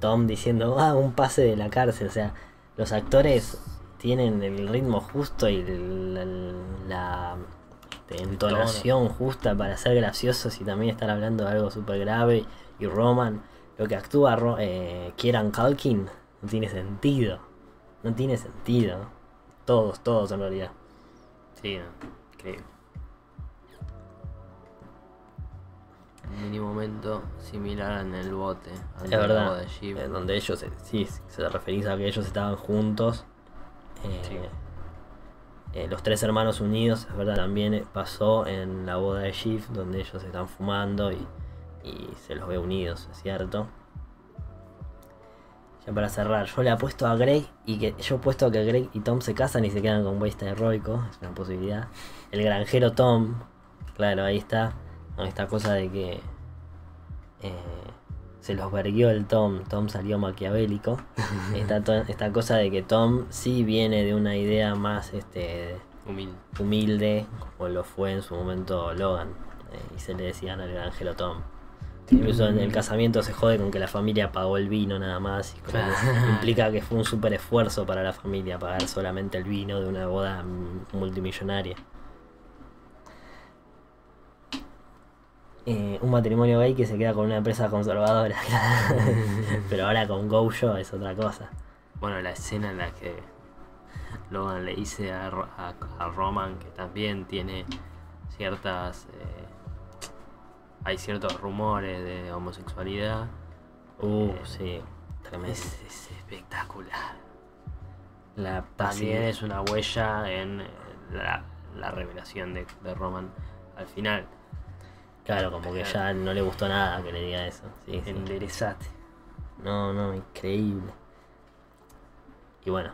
Tom diciendo, ah, un pase de la cárcel. O sea, los actores tienen el ritmo justo y la, la, entonación justa para ser graciosos y también estar hablando de algo súper grave. Y Roman, lo que actúa eh, Kieran Culkin, no tiene sentido. No tiene sentido. Todos, todos en realidad. Sí, no, increíble. Un mini momento similar en el bote. Es verdad, de Jeep. eh, donde ellos, eh, sí, se referís a que ellos estaban juntos. eh, Sí. eh, los tres hermanos unidos, es verdad, también eh, pasó en la boda de Shift, donde ellos están fumando y, y se los ve unidos, es cierto. Ya para cerrar, yo le apuesto a Greg y que yo apuesto a que Greg y Tom se casan y se quedan con Waste heroico, es una posibilidad. El granjero Tom, claro, ahí está, esta cosa de que eh, se los verguió el Tom, Tom salió maquiavélico. esta, esta cosa de que Tom sí viene de una idea más este, Humilde. humilde, como lo fue en su momento Logan, eh, y se le decían al granjero Tom. Incluso en el casamiento se jode con que la familia pagó el vino nada más, y como que implica que fue un súper esfuerzo para la familia pagar solamente el vino de una boda multimillonaria. Eh, un matrimonio gay que se queda con una empresa conservadora, pero ahora con Gojo es otra cosa. Bueno, la escena en la que Logan le dice a, Ro- a- a Roman que también tiene ciertas. eh, hay ciertos rumores de homosexualidad. Uh, Eh, sí, tremendo. Es, es espectacular. La También es una huella en eh, la, la revelación de, de Roman al final. Claro, como que ya no le gustó nada que le diga eso. Sí, sí. Enderezate. No, no, increíble. Y bueno,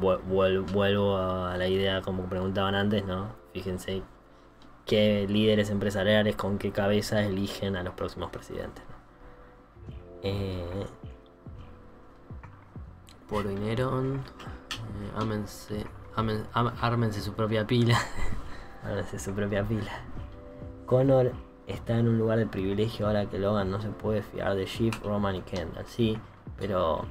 vuel- vuel- vuelvo a la idea como preguntaban antes, ¿no? Fíjense qué líderes empresariales con qué cabeza eligen a los próximos presidentes. Eh, Puro dinero. eh, ámense, ármense su propia pila. es su propia pila. Connor está en un lugar de privilegio ahora que Logan no se puede fiar de Shift, Roman y Kendall, sí, pero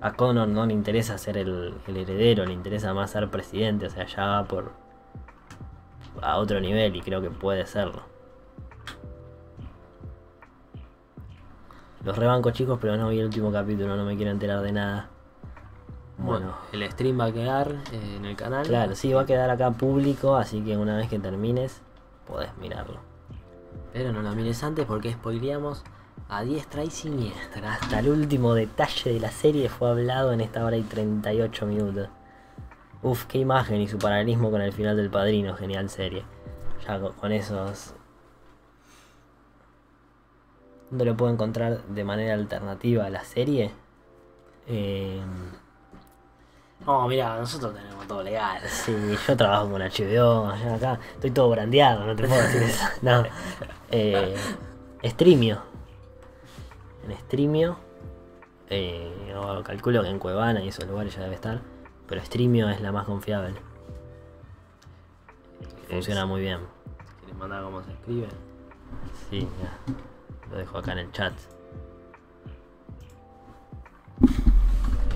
a Connor no le interesa ser el, el heredero, le interesa más ser presidente, o sea, ya va por a otro nivel y creo que puede serlo. Los rebanco chicos, pero no vi el último capítulo, no me quiero enterar de nada. Bueno, el stream va a quedar eh, en el canal. Claro, sí, va a quedar acá público, así que una vez que termines, podés mirarlo. Pero no lo mires antes porque spoileamos a diestra y siniestra. Hasta el último detalle de la serie fue hablado en esta hora y 38 minutos. Uf, qué imagen y su paralelismo con el final del padrino, genial serie. Ya con, esos. ¿Dónde lo puedo encontrar de manera alternativa a la serie? Eh, No, mira, nosotros tenemos todo legal. sí, yo trabajo con HBO, ya acá estoy todo brandeado, no te puedo decir eso. No. Eh, Streamio. En Streamio. Eh, calculo que en Cuevana y esos lugares ya debe estar. Pero Streamio es la más confiable. Funciona muy bien. ¿Quieres mandar cómo se escribe? Sí, ya. Lo dejo acá en el chat.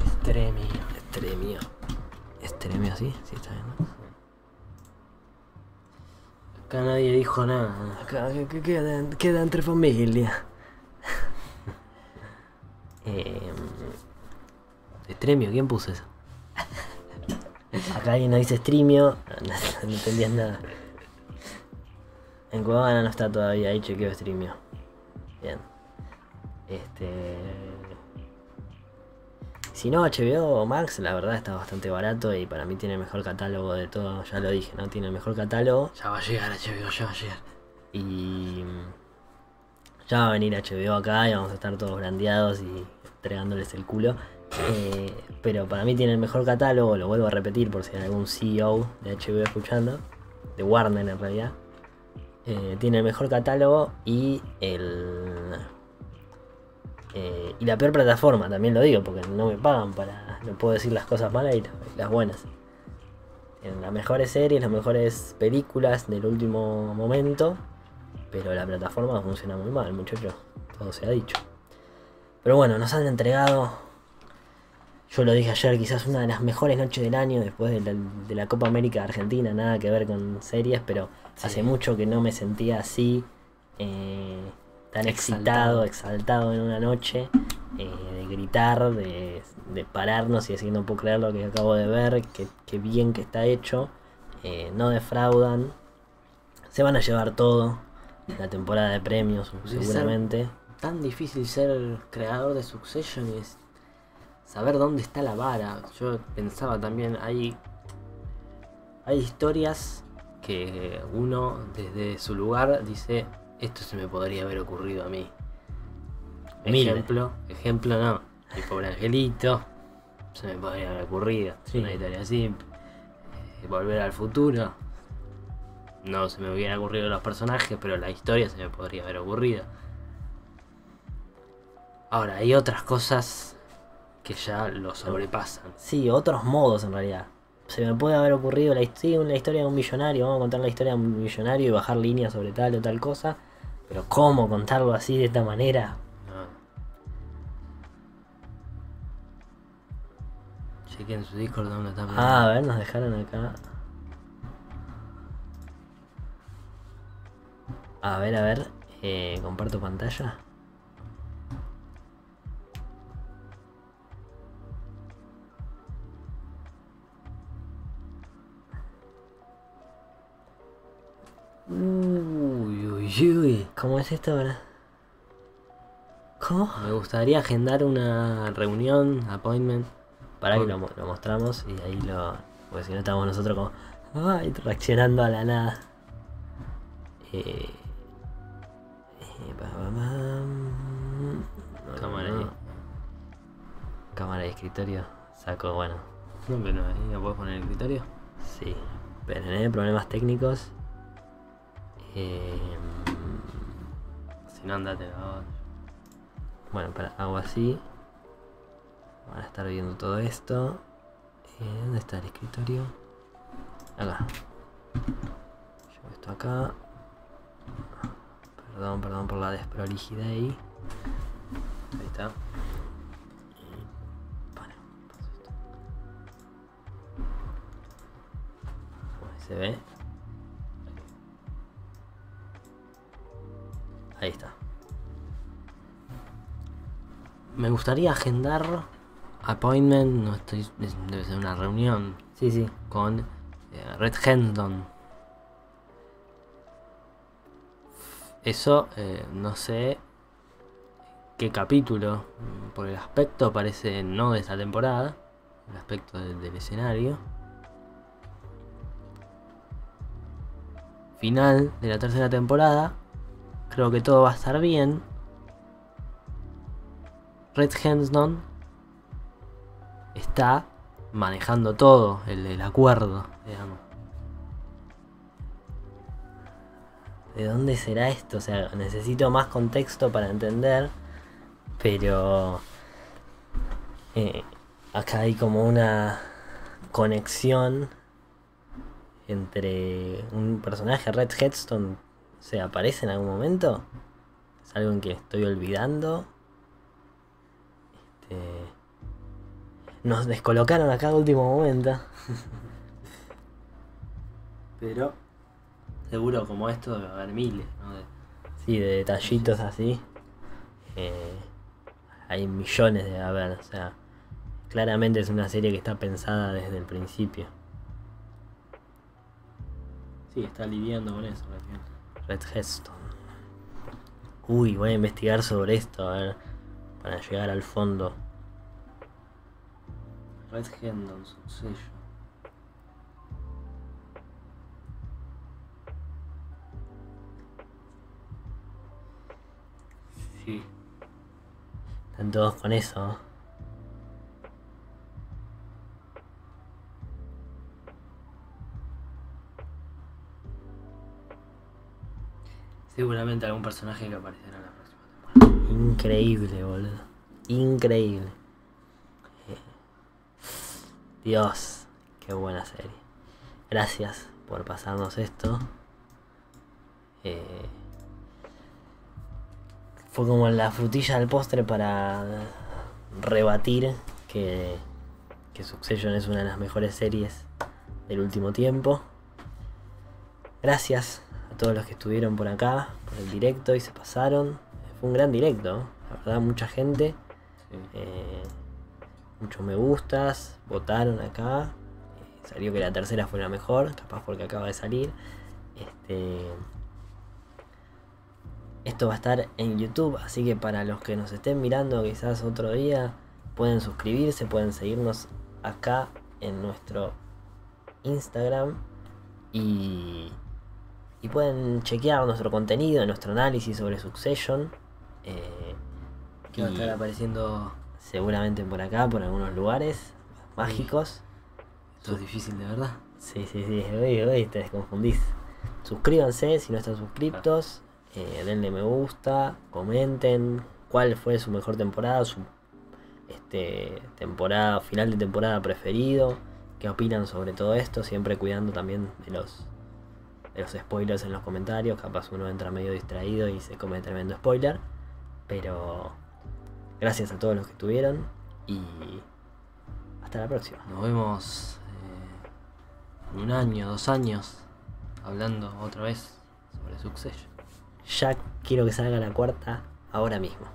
Extremio. Streamio. Streamio, sí, sí está bien. ¿no? Acá nadie dijo nada. Acá que- que queda, queda entre familia. eh, Extremio, ¿quién puso eso? Acá alguien nos dice streamio, no, no entendías nada. En Cuevana no está todavía, ahí chequeo streamio. Bien. Este. Si no, HBO Max, la verdad está bastante barato y para mí tiene el mejor catálogo de todo, ya lo dije, ¿no? Tiene el mejor catálogo Ya va a llegar HBO, ya va a llegar. y. Ya va a venir HBO acá y vamos a estar todos brandeados y entregándoles el culo. Eh, pero para mí tiene el mejor catálogo, lo vuelvo a repetir por si hay algún CEO de HBO escuchando, de Warner en realidad. Eh, tiene el mejor catálogo y el Eh, y la peor plataforma, también lo digo, porque no me pagan para. No puedo decir las cosas malas y las buenas. Tienen las mejores series, las mejores películas del último momento. Pero la plataforma funciona muy mal, muchachos. Todo se ha dicho. Pero bueno, nos han entregado. Yo lo dije ayer, quizás una de las mejores noches del año después de la, Copa América de Argentina. Nada que ver con series, pero hace mucho que no me sentía así. Eh, tan excitado, exaltado en una noche, eh, de gritar, de, pararnos y decir no puedo creer lo que acabo de ver, que, bien que está hecho, eh, no defraudan, se van a llevar todo, la temporada de premios seguramente. Tan difícil ser creador de Succession es saber dónde está la vara. Yo pensaba también, hay, hay historias que uno desde su lugar dice, esto se me podría haber ocurrido a mí. Ejemplo, ejemplo no, mi pobre angelito, se me podría haber ocurrido. Una historia simple. Eh, volver al futuro. No se me hubieran ocurrido los personajes, pero la historia se me podría haber ocurrido. Ahora, hay otras cosas que ya lo sobrepasan. Sí, otros modos en realidad. Se me puede haber ocurrido la, la historia de un millonario, vamos a contar la historia de un millonario y bajar líneas sobre tal o tal cosa. Pero ¿cómo contarlo así de esta manera? No. Chequen su Discord donde está. Ah, a ver, nos dejaron acá. A ver, a ver. Eh, comparto pantalla. Uy, uy, uy. ¿Cómo es esto ahora? ¿Cómo? Me gustaría agendar una reunión, appointment. Para que lo, mostramos y ahí lo. Porque si no estamos nosotros como. Ay, reaccionando a la nada. Eh, eh, cámara no. Cámara de escritorio. Saco, bueno. No, pero ahí lo puedes poner en el escritorio. Sí. Pero ¿eh? problemas técnicos. Eh, si no, andate Bueno, para, hago así. Van a estar viendo todo esto. Eh, ¿Dónde está el escritorio? Acá. Llevo esto acá. Perdón, perdón por la desprolijidad ahí. Ahí está. se ve. Ahí está. Me gustaría agendar appointment, no estoy, debe ser una reunión. Sí, sí. Con eh, Red Hendon. Eso, eh, no sé qué capítulo, por el aspecto parece no de esta temporada, el aspecto del escenario. Final de la tercera temporada, Creo que todo va a estar bien. Red Henston está manejando todo, el, acuerdo, digamos. ¿De dónde será esto? O sea, necesito más contexto para entender. Pero eh, acá hay como una conexión entre un personaje, Red Headstone, ¿Se aparece en algún momento? ¿Es algo en que estoy olvidando? Este... Nos descolocaron acá a último momento. Pero seguro como esto debe haber miles, ¿no? Sí, de detallitos así. Eh, hay millones de haber, o sea, claramente es una serie que está pensada desde el principio. Sí, está lidiando con eso, Red Heston. Uy, voy a investigar sobre esto, a ver, para llegar al fondo. Red Hendon Succession. Sí. Están todos con eso. Seguramente algún personaje que aparecerá en la próxima temporada. Increíble, boludo. increíble. Dios, qué buena serie. Gracias por pasarnos esto. Eh, fue como la frutilla del postre para rebatir que, que Succession es una de las mejores series del último tiempo. Gracias a todos los que estuvieron por acá, por el directo y se pasaron. Fue un gran directo, la verdad, mucha gente. Eh, muchos me gustas, votaron acá. Eh, salió que la tercera fue la mejor, capaz porque acaba de salir. Este, esto va a estar en YouTube, así que para los que nos estén mirando quizás otro día, pueden suscribirse, pueden seguirnos acá en nuestro Instagram y, y pueden chequear nuestro contenido, nuestro análisis sobre Succession. Eh, que va a estar apareciendo seguramente por acá, por algunos lugares mágicos. Esto es difícil de verdad. Sí, sí, sí, hoy, hoy te desconfundís. Suscríbanse si no están suscriptos, eh, denle me gusta, comenten cuál fue su mejor temporada, su este, temporada, final de temporada preferido, qué opinan sobre todo esto, siempre cuidando también de los los spoilers en los comentarios, capaz uno entra medio distraído y se come tremendo spoiler, pero gracias a todos los que estuvieron y hasta la próxima. Nos vemos eh, en un año, dos años, hablando otra vez sobre Succession. Ya quiero que salga la cuarta ahora mismo.